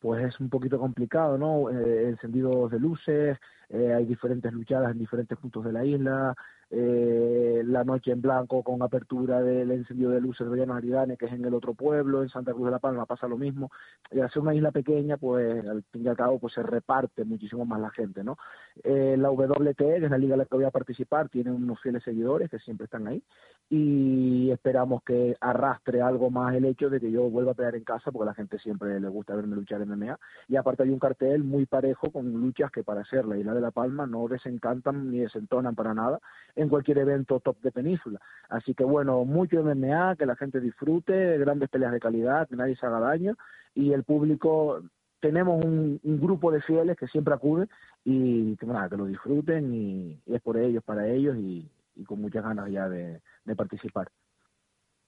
pues es un poquito complicado, ¿no? Eh, encendidos de luces, eh, hay diferentes luchadas en diferentes puntos de la isla, eh, la noche en blanco con apertura del encendido de luces de Llanos Aridane, que es en el otro pueblo, en Santa Cruz de la Palma pasa lo mismo, y al ser una isla pequeña, pues al fin y al cabo pues se reparte muchísimo más la gente, ¿no? Eh, la WTE, que es la liga en la que voy a participar, tiene unos fieles seguidores que siempre están ahí, y esperamos que arrastre algo más el hecho de que yo vuelva a pelear en casa, porque a la gente siempre le gusta verme luchar en MMA, y aparte hay un cartel muy parejo con luchas que para ser la isla de La Palma no desencantan ni desentonan para nada en cualquier evento top de península. Así que bueno, mucho MMA, que la gente disfrute, grandes peleas de calidad, que nadie se haga daño, y el público tenemos un, grupo de fieles que siempre acude y que, nada, que lo disfruten y, es por ellos, para ellos y, con muchas ganas ya de, participar.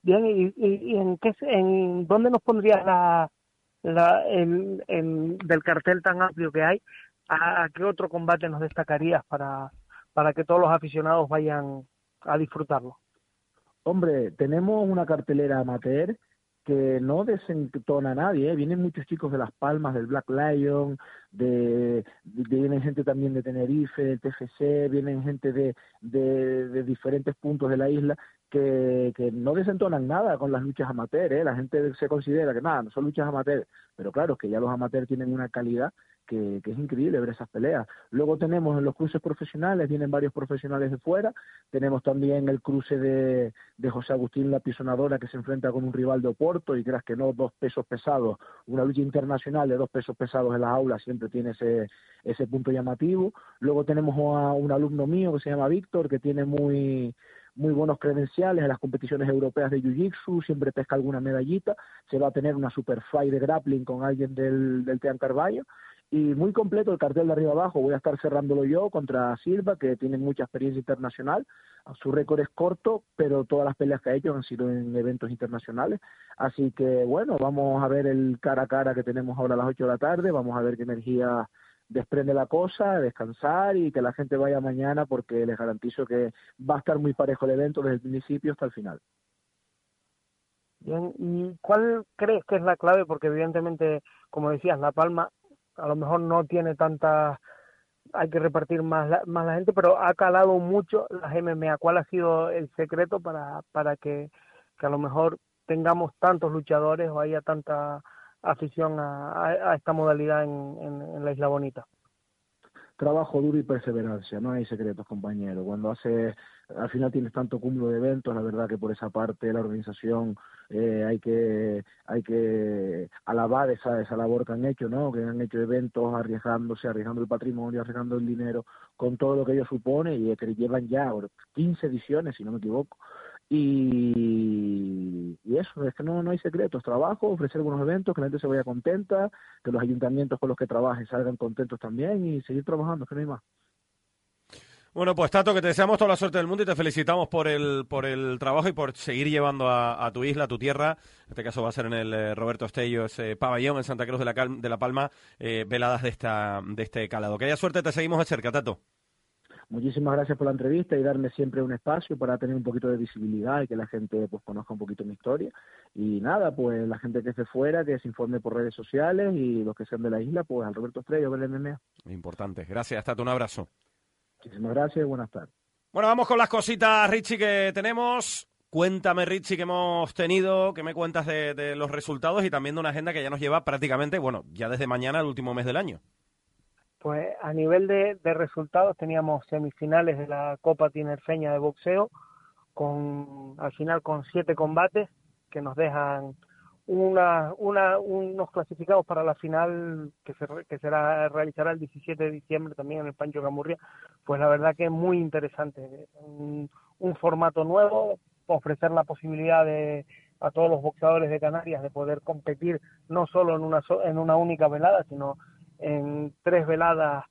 Bien, ¿y, y, y en, qué, en dónde nos pondrías la, la, el, el- del cartel tan amplio que hay? ¿A, a qué otro combate nos destacarías para, para que todos los aficionados vayan a disfrutarlo? Hombre, tenemos una cartelera amateur que no desentona a nadie, ¿eh? vienen muchos chicos de Las Palmas, del Black Lion, de, vienen gente también de Tenerife, del TFC, vienen gente de, de, diferentes puntos de la isla que, que no desentonan nada con las luchas amateurs, ¿eh? la gente se considera que nada, no son luchas amateurs, pero claro, que ya los amateurs tienen una calidad que, es increíble ver esas peleas. Luego tenemos en los cruces profesionales, vienen varios profesionales de fuera, tenemos también el cruce de, José Agustín La Pisonadora que se enfrenta con un rival de Oporto y creas que no, dos pesos pesados, una lucha internacional de dos pesos pesados en las aulas siempre tiene ese, punto llamativo. Luego tenemos a un alumno mío que se llama Víctor que tiene muy muy buenos credenciales en las competiciones europeas de Jiu-Jitsu, siempre pesca alguna medallita, se va a tener una super fight de grappling con alguien del, del Team Carballo y muy completo el cartel de arriba abajo. Voy a estar cerrándolo yo contra Silva, que tiene mucha experiencia internacional. Su récord es corto, pero todas las peleas que ha hecho han sido en eventos internacionales. Así que bueno, vamos a ver el cara a cara que tenemos ahora a las 8 de la tarde. Vamos a ver qué energía desprende la cosa, descansar y que la gente vaya mañana porque les garantizo que va a estar muy parejo el evento desde el principio hasta el final. Bien, ¿y cuál crees que es la clave? Porque evidentemente, como decías, La Palma a lo mejor no tiene tanta, hay que repartir más la, más la gente, pero ha calado mucho las MMA. ¿Cuál ha sido el secreto para, para que, que a lo mejor tengamos tantos luchadores o haya tanta afición a, a- esta modalidad en- en la Isla Bonita? Trabajo duro y perseverancia, no hay secretos, compañero. Cuando hace, al final tienes tanto cúmulo de eventos, la verdad que por esa parte la organización eh, hay que hay que alabar esa esa labor que han hecho, ¿no? Que han hecho eventos arriesgándose, arriesgando el patrimonio, arriesgando el dinero, con todo lo que ello supone y que llevan ya ahora 15 ediciones, si no me equivoco. Y, eso, es que no, no hay secretos, trabajo, ofrecer buenos eventos, que la gente se vaya contenta, que los ayuntamientos con los que trabajes salgan contentos también y seguir trabajando, que no hay más. Bueno, pues Tato, que te deseamos toda la suerte del mundo y te felicitamos por el, por el trabajo y por seguir llevando a, a tu isla, a tu tierra. En este caso va a ser en el eh, Roberto Estello, ese pabellón en Santa Cruz de la, Cal- de la Palma, eh, veladas de, esta, de este calado. Que haya suerte, te seguimos de cerca, Tato. Muchísimas gracias por la entrevista y darme siempre un espacio para tener un poquito de visibilidad y que la gente pues conozca un poquito mi historia. Y nada, pues la gente que esté fuera, que se informe por redes sociales y los que sean de la isla, pues al Roberto Estrella, ver el MMA. Importante. Gracias, Tato. Un abrazo. Muchísimas gracias y buenas tardes. Bueno, vamos con las cositas, Richie, que tenemos. Cuéntame, Richie, que hemos tenido, que me cuentas de, de los resultados y también de una agenda que ya nos lleva prácticamente, bueno, ya desde mañana el último mes del año. Pues a nivel de, resultados teníamos semifinales de la Copa Tinerfeña de boxeo, con al final con siete combates que nos dejan una, una, unos clasificados para la final que se, que será realizará el 17 de diciembre también en el Pancho Camurria. Pues la verdad que es muy interesante, un, formato nuevo, ofrecer la posibilidad de a todos los boxeadores de Canarias de poder competir no solo en una en una única velada, sino en tres veladas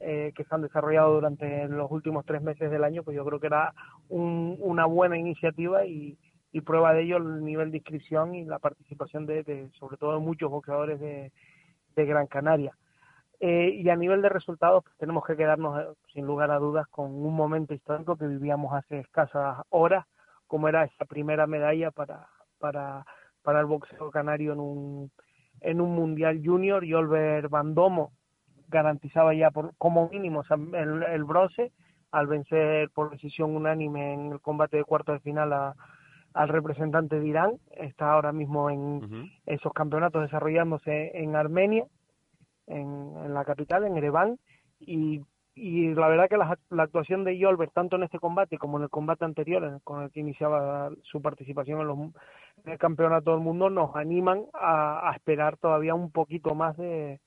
eh, que se han desarrollado durante los últimos tres meses del año, pues yo creo que era un- una buena iniciativa y, y prueba de ello el nivel de inscripción y la participación de, de, sobre todo muchos boxeadores de, de Gran Canaria. Eh, y a nivel de resultados, pues tenemos que quedarnos, eh, sin lugar a dudas, con un momento histórico que vivíamos hace escasas horas, como era esa primera medalla para, para, para el boxeo canario en un, en un Mundial Junior y Oliver Bandomo garantizaba ya por, como mínimo o sea, el, el bronce al vencer por decisión unánime en el combate de cuarto de final a, al representante de Irán. Está ahora mismo en esos campeonatos desarrollándose en Armenia, en, en la capital, en Ereván, y, y la verdad que la, la actuación de Yolver, tanto en este combate como en el combate anterior, con el que iniciaba su participación en, los, en el campeonato del mundo, nos animan a, esperar todavía un poquito más de,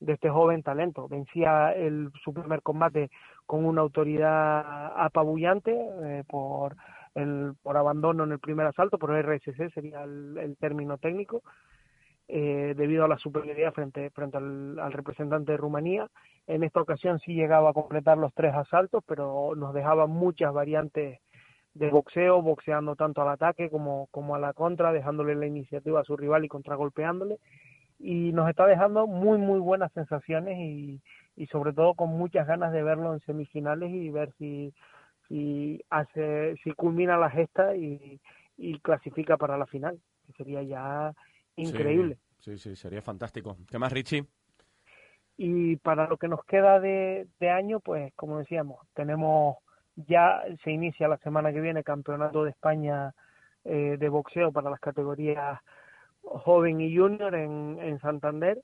de este joven talento. Vencía el, su primer combate con una autoridad apabullante eh, por, el, por abandono en el primer asalto, por RSC sería el, el término técnico, eh, debido a la superioridad frente, frente al, al representante de Rumanía. En esta ocasión sí llegaba a completar los tres asaltos, pero nos dejaba muchas variantes de boxeo, boxeando tanto al ataque como, como a la contra, dejándole la iniciativa a su rival y contragolpeándole. Y nos está dejando muy, muy buenas sensaciones y, y sobre todo con muchas ganas de verlo en semifinales y ver si, si hace, si culmina la gesta y, y clasifica para la final. que sería ya increíble. Sí, sí, sería fantástico. ¿Qué más, Richie? Y para lo que nos queda de, de año, pues como decíamos, tenemos ya, se inicia la semana que viene Campeonato de España eh, de boxeo para las categorías joven y junior en, en Santander,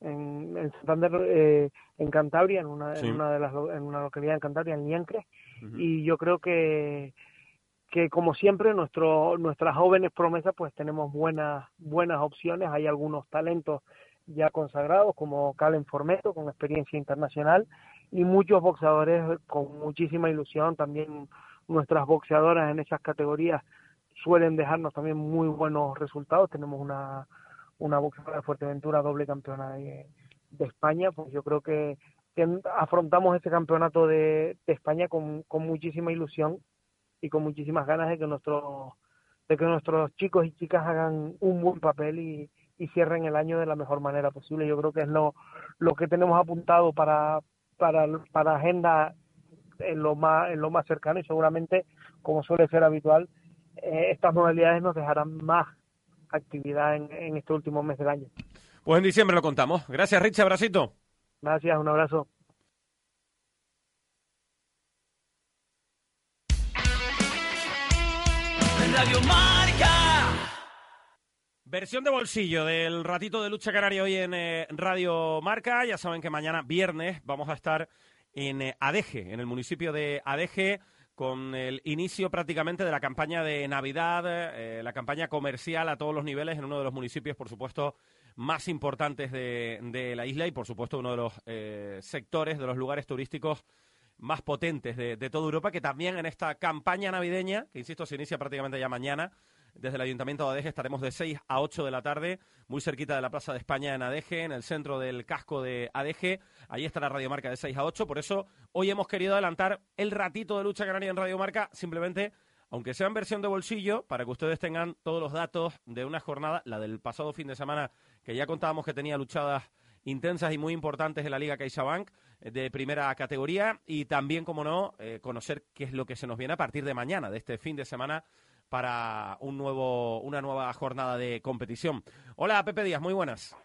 en, en Santander, eh, en Cantabria, en una, Sí. en una de las en una localidad en Cantabria, en Ujú. y yo creo que que como siempre nuestro nuestras jóvenes promesas pues tenemos buenas buenas opciones hay algunos talentos ya consagrados como Calen Formeto con experiencia internacional y muchos boxeadores con muchísima ilusión también nuestras boxeadoras en esas categorías suelen dejarnos también muy buenos resultados tenemos una una boxeadora de Fuerteventura doble campeona de, de España pues yo creo que, que afrontamos ese campeonato de, de España con, con muchísima ilusión y con muchísimas ganas de que nuestros de que nuestros chicos y chicas hagan un buen papel y, y cierren el año de la mejor manera posible. Yo creo que es lo, lo que tenemos apuntado para, para, para agenda en lo más en lo más cercano y seguramente, como suele ser habitual, eh, estas modalidades nos dejarán más actividad en, en este último mes del año. Pues en diciembre lo contamos. Gracias, Richie. Abracito. Gracias, un abrazo. Radio Marca. Versión de bolsillo del ratito de lucha canaria hoy en eh, Radio Marca. Ya saben que mañana viernes vamos a estar en eh, Adeje, en el municipio de Adeje, con el inicio prácticamente de la campaña de Navidad, eh, la campaña comercial a todos los niveles en uno de los municipios, por supuesto, más importantes de, de la isla y, por supuesto, uno de los sectores, de los lugares turísticos más potentes de, de toda Europa, que también en esta campaña navideña, que insisto, se inicia prácticamente ya mañana, desde el Ayuntamiento de Adeje estaremos de 6 a 8 de la tarde, muy cerquita de la Plaza de España en Adeje, en el centro del casco de Adeje. Ahí está la radiomarca de 6 a 8. Por eso hoy hemos querido adelantar el ratito de lucha canaria en radiomarca, simplemente, aunque sea en versión de bolsillo, para que ustedes tengan todos los datos de una jornada, la del pasado fin de semana, que ya contábamos que tenía luchadas intensas y muy importantes en la Liga CaixaBank eh, de primera categoría y también, como no, eh, conocer qué es lo que se nos viene a partir de mañana, de este fin de semana, para un nuevo, una nueva jornada de competición. Hola, Pepe Díaz, muy buenas.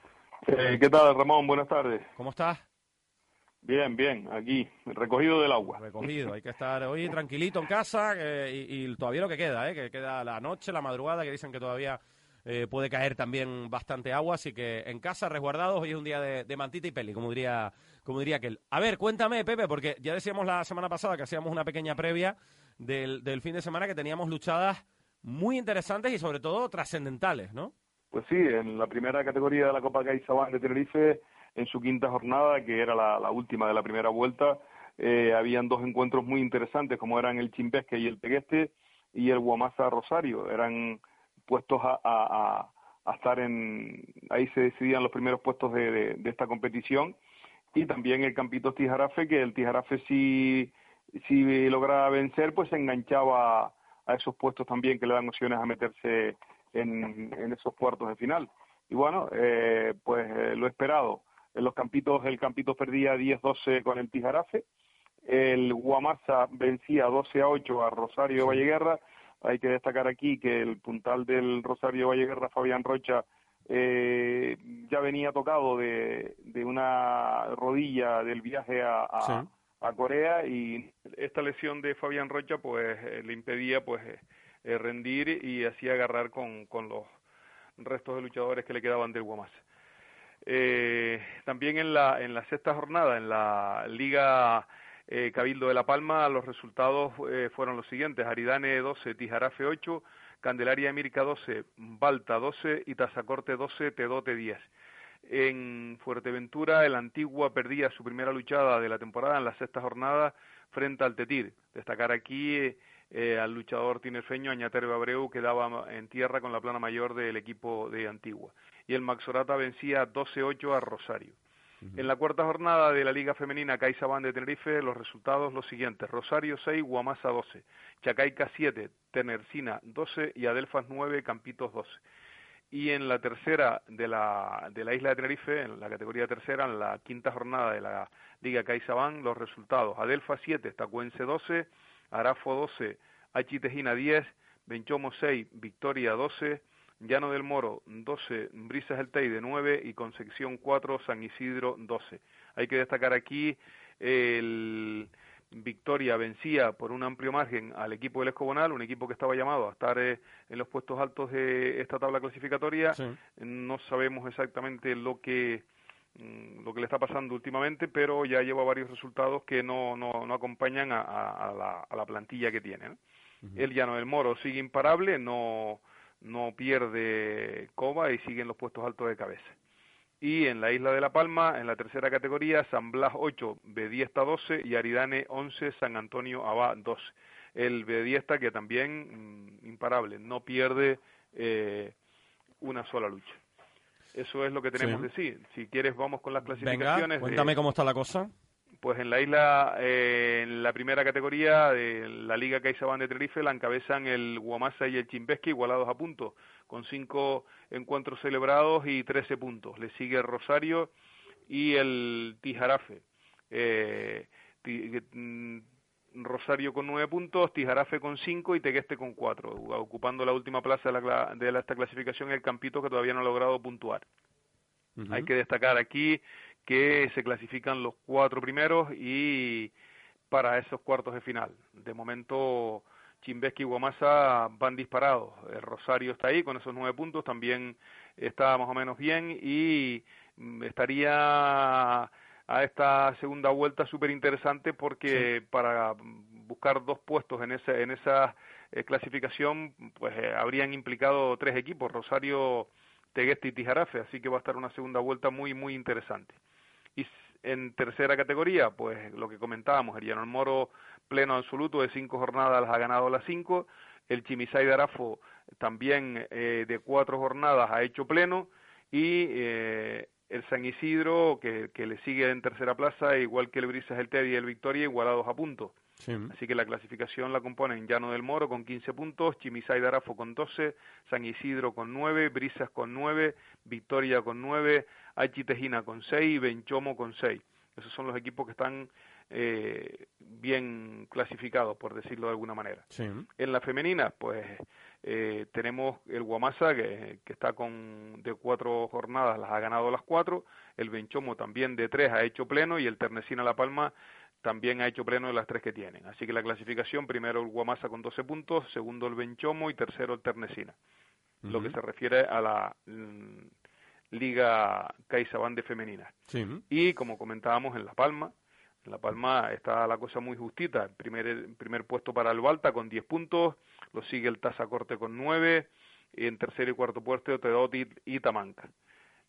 Eh, ¿Qué tal, Ramón? Buenas tardes. ¿Cómo estás? Bien, bien, aquí, recogido del agua. Recogido, hay que estar hoy tranquilito en casa eh, y, y todavía lo que queda, eh, que queda la noche, la madrugada, que dicen que todavía eh, puede caer también bastante agua, así que en casa, resguardados, hoy es un día de, de mantita y peli, como diría, como diría aquel. A ver, cuéntame, Pepe, porque ya decíamos la semana pasada que hacíamos una pequeña previa del, del fin de semana que teníamos luchadas muy interesantes y sobre todo trascendentales, ¿no? Pues sí, en la primera categoría de la Copa CaixaBank de Tenerife, en su quinta jornada, que era la, la última de la primera vuelta, eh, habían dos encuentros muy interesantes, como eran el Chimbesque y el Tegueste, y el Guamasa Rosario. Eran puestos a, a, a- estar en... Ahí se decidían los primeros puestos de, de- de esta competición. Y también el Campitos Tijarafe, que el Tijarafe si, si lograba vencer, pues se enganchaba a esos puestos también que le dan opciones a meterse en, en esos cuartos de final. Y bueno, eh, pues eh, lo esperado. En los campitos, el Campitos perdía 10-12 con el Tijarafe. El Guamasa vencía 12 a 8 a Rosario Valleguerra. Hay que destacar aquí que el puntal del Rosario Valleguerra, Fabián Rocha, eh, ya venía tocado de, de una rodilla del viaje a, a, Sí. A Corea y esta lesión de Fabián Rocha pues eh, le impedía pues eh, eh, rendir y así agarrar con, con los restos de luchadores que le quedaban del Guamasa. Eh, también en la, en la sexta jornada, en la Liga Cabildo de La Palma, los resultados fueron los siguientes. Aridane 12, Tijarafe 8, Candelaria Mirca 12, Balta 12 y Tazacorte 12, Tedote 10. En Fuerteventura, el Antigua perdía su primera luchada de la temporada en la sexta jornada frente al Tetir. Destacar aquí eh, eh, al luchador tinerfeño Añaterbe Abreu, que daba en tierra con la plana mayor del equipo de Antigua. Y el Maxorata vencía 12-8 a Rosario. En la cuarta jornada de la Liga Femenina CaixaBank de Tenerife, los resultados los siguientes. Rosario 6, Guamasa 12, Chacaica 7, Tenercina 12 y Adelfas 9, Campitos 12. Y en la tercera de la, de la isla de Tenerife, en la categoría tercera, en la quinta jornada de la Liga CaixaBank, los resultados. Adelfa 7, Tacuense 12, Arafo 12, Achitejina 10, Benchomo 6, Victoria 12, Llano del Moro 12, Brisas el Teide 9 y Concepción 4, San Isidro 12. Hay que destacar aquí el Victoria vencía por un amplio margen al equipo del Escobonal, un equipo que estaba llamado a estar eh, en los puestos altos de esta tabla clasificatoria. No sabemos exactamente lo que mm, lo que le está pasando últimamente, pero ya lleva varios resultados que no, no, no acompañan a, la, a, la, plantilla que tiene. El Llano del Moro sigue imparable, no, no pierde coba y sigue en los puestos altos de cabeza. Y en la isla de La Palma, en la tercera categoría, San Blas 8, Bediesta 12 y Aridane 11, San Antonio Abá 12. El Bediesta que también mm, imparable, no pierde eh, una sola lucha. Eso es lo que tenemos de sí. Si quieres vamos con las clasificaciones. Venga, cuéntame cómo está la cosa. Pues en la isla, eh, en la primera categoría de la Liga CaixaBank de Tenerife, la encabezan el Guamasa y el Chimbeski igualados a puntos, con cinco encuentros celebrados y trece puntos. Le sigue Rosario y el Tijarafe. Eh, mm, Rosario con nueve puntos, Tijarafe con cinco y Tegueste con cuatro, ocupando la última plaza de, la, de esta clasificación el Campito que todavía no ha logrado puntuar. Hay que destacar aquí que se clasifican los cuatro primeros y para esos cuartos de final. De momento, Chimbeski y Guamasa van disparados. El Rosario está ahí con esos nueve puntos, también está más o menos bien y mm, estaría a esta segunda vuelta súper interesante porque para buscar dos puestos en esa, en esa eh, clasificación, pues eh, habrían implicado tres equipos, Rosario, Tegueste y Tijarafe, así que va a estar una segunda vuelta muy, muy interesante. Y en tercera categoría, pues lo que comentábamos, el Llano Moro pleno absoluto de cinco jornadas las ha ganado las cinco, el Chimisay de Arafo también eh, de cuatro jornadas ha hecho pleno y eh, el San Isidro que, que, le sigue en tercera plaza, igual que el Brisas, el Teddy y el Victoria, igualados a puntos. Así que la clasificación la componen Llano del Moro con 15 puntos, Chimisay de Arafo con 12, San Isidro con 9, Brisas con 9, Victoria con 9, Tejina con 6 y Benchomo con 6. Esos son los equipos que están eh, bien clasificados, por decirlo de alguna manera. En la femenina, pues eh, tenemos el Guamasa, que, que, está con de cuatro jornadas, las ha ganado las cuatro, el Benchomo también de tres ha hecho pleno y el Ternesina La Palma también ha hecho pleno de las tres que tienen. Así que la clasificación, primero el Guamasa con 12 puntos, segundo el Benchomo y tercero el Ternesina. Lo que se refiere a la mm, Liga CaixaBank de femenina. Y como comentábamos en La Palma, en La Palma está la cosa muy justita. El primer, primer puesto para el Balta con 10 puntos, lo sigue el Tazacorte con 9, y en tercer y cuarto puesto Teodoti y Tamanca.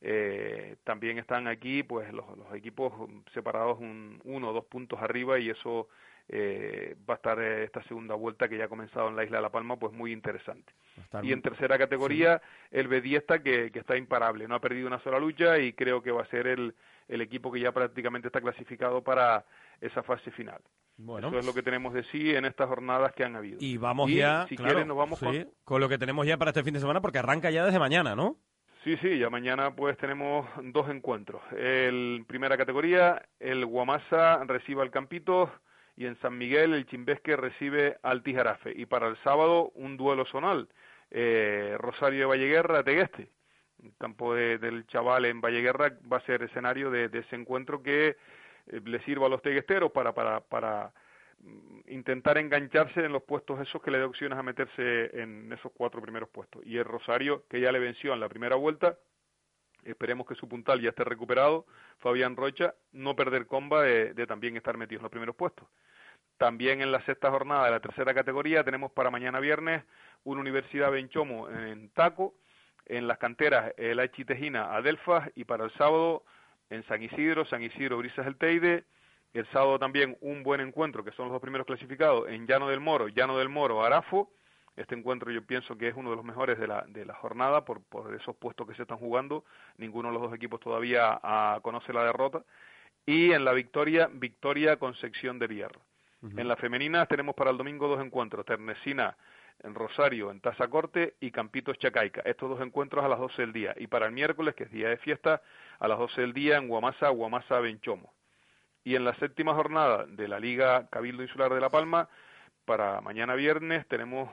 Eh, también están aquí pues los, los equipos separados un, uno o dos puntos arriba y eso eh, va a estar eh, esta segunda vuelta que ya ha comenzado en la isla de La Palma pues muy interesante. Y en tercera categoría el Bediesta que, que está imparable, no ha perdido una sola lucha y creo que va a ser el, el equipo que ya prácticamente está clasificado para esa fase final. Bueno, Eso es lo que tenemos de sí en estas jornadas que han habido. Y vamos ya, si quieren, nos vamos con... con lo que tenemos ya para este fin de semana porque arranca ya desde mañana, ¿no? Sí, sí, ya mañana pues tenemos dos encuentros. En primera categoría, el Guamasa recibe al Campito y en San Miguel el Chimbesque recibe al Tijarafe. Y para el sábado un duelo zonal, eh, Rosario de Valleguerra, Tegueste. El campo del chaval en Valleguerra va a ser escenario de, ese encuentro que eh, le sirva a los teguesteros para, para, para intentar engancharse en los puestos esos que le dé opciones a meterse en esos cuatro primeros puestos. Y el Rosario, que ya le venció en la primera vuelta, esperemos que su puntal ya esté recuperado, Fabián Rocha, no perder comba de, también estar metido en los primeros puestos. También en la sexta jornada de la tercera categoría tenemos para mañana viernes una Universidad Benchomo en Taco, en las canteras el H Tejina Adelfas y para el sábado en San Isidro, San Isidro Brisas el Teide, el sábado también un buen encuentro, que son los dos primeros clasificados, en Llano del Moro, Llano del Moro, Arafo. Este encuentro yo pienso que es uno de los mejores de la, de la jornada por, por esos puestos que se están jugando. Ninguno de los dos equipos todavía ah, conoce la derrota. Y en la victoria, victoria con sección de hierro. En la femenina tenemos para el domingo dos encuentros, Ternesina en Rosario, en Tazacorte y Campitos Chacaica. Estos dos encuentros a las 12 del día. Y para el miércoles, que es día de fiesta, a las 12 del día en Guamasa, Guamasa, Benchomo. Y en la séptima jornada de la Liga Cabildo Insular de La Palma, para mañana viernes tenemos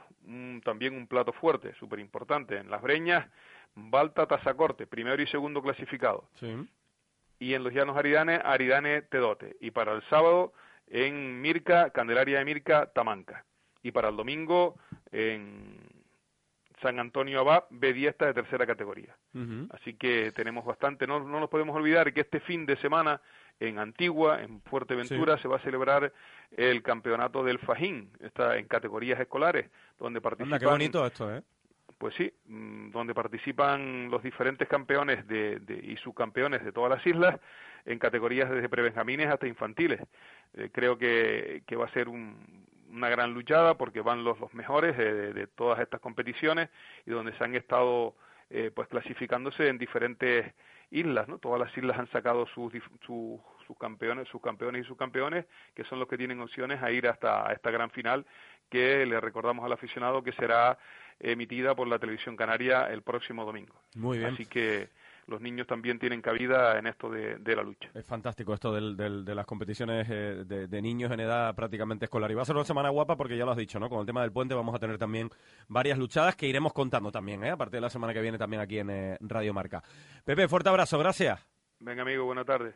también un plato fuerte, súper importante. En las Breñas, Balta Tazacorte, primero y segundo clasificado. Y en los Llanos Aridane, Aridane Tedote. Y para el sábado, en Mirca, Candelaria de Mirca, Tamanca. Y para el domingo, en San Antonio Abad, B10 de tercera categoría. Así que tenemos bastante. No, no nos podemos olvidar que este fin de semana en Antigua, en Fuerteventura, se va a celebrar el campeonato del Fajín, está en categorías escolares, donde participan... qué bonito esto, ¿eh? Pues sí, mm, donde participan los diferentes campeones de, y subcampeones de todas las islas en categorías desde prebenjamines hasta infantiles. Eh, creo que, que va a ser una gran luchada porque van los, los mejores de, todas estas competiciones y donde se han estado eh, pues clasificándose en diferentes islas, ¿no? Todas las islas han sacado sus, sus, sus campeones, sus campeones y sus campeones, que son los que tienen opciones a ir hasta esta gran final que le recordamos al aficionado que será emitida por la televisión canaria el próximo domingo. Muy bien. Así que los niños también tienen cabida en esto de, la lucha. Es fantástico esto de las competiciones eh, de, niños en edad prácticamente escolar. Y va a ser una semana guapa porque ya lo has dicho, ¿no? Con el tema del puente vamos a tener también varias luchadas que iremos contando también, ¿eh? A partir de la semana que viene también aquí en eh, Radio Marca. Pepe, fuerte abrazo, gracias. Venga, amigo, buena tarde.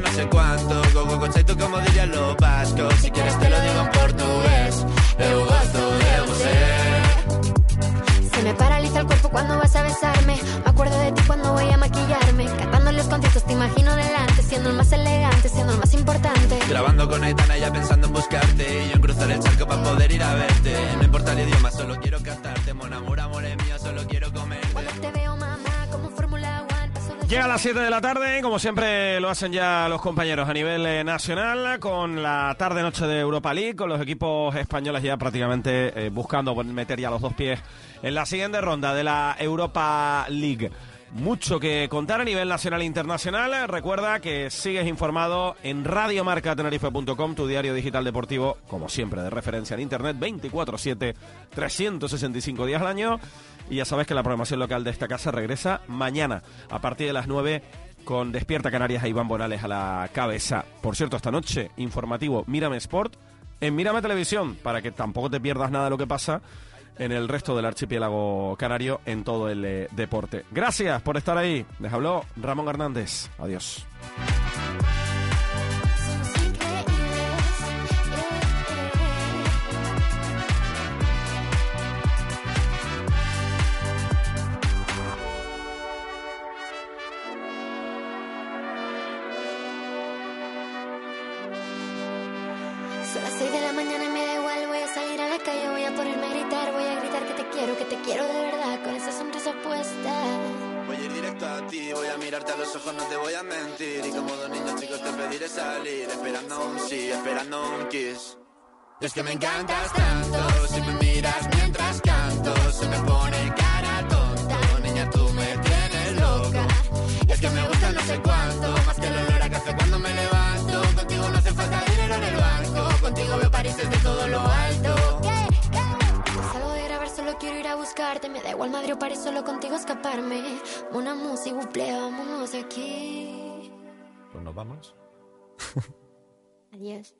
no sé cuánto, go go go como dirían los vascos, si quieres te lo digo en portugués, eu gosto de você. Se me paraliza el cuerpo cuando vas a besarme, me acuerdo de ti cuando voy a maquillarme, cantando los conciertos te imagino delante, siendo el más elegante, siendo el más importante. Grabando con Aitana ya pensando en buscarte, y yo en cruzar el charco para poder ir a ver no importa el idioma, solo quiero cantarte. Mon amor, amor es mío, solo quiero Llega a las 7 de la tarde, como siempre lo hacen ya los compañeros a nivel eh, nacional, con la tarde-noche de Europa League, con los equipos españoles ya prácticamente eh, buscando meter ya los dos pies en la siguiente ronda de la Europa League mucho que contar a nivel nacional e internacional. Recuerda que sigues informado en radiomarcatenerife.com, tu diario digital deportivo, como siempre, de referencia en Internet, 24-7, 365 días al año. Y ya sabes que la programación local de esta casa regresa mañana a partir de las 9 con Despierta Canarias a Iván Morales a la cabeza. Por cierto, esta noche, informativo Mírame Sport en Mírame Televisión, para que tampoco te pierdas nada de lo que pasa en el resto del archipiélago canario en todo el eh, deporte. Gracias por estar ahí. Les habló Ramón Hernández. Adiós. Es que me encantas tanto, si me miras mientras canto, se me pone cara tonta. Niña, tú me tienes loca. Y es que me gusta no sé cuánto, más que el olor a café cuando me levanto. Contigo no hace falta dinero en el banco, contigo veo París desde todo lo alto. Salgo de grabar, solo quiero ir a buscarte. Me da igual Madrid o París, solo contigo escaparme. Una música, buple, vámonos aquí. Pues nos vamos. Adiós.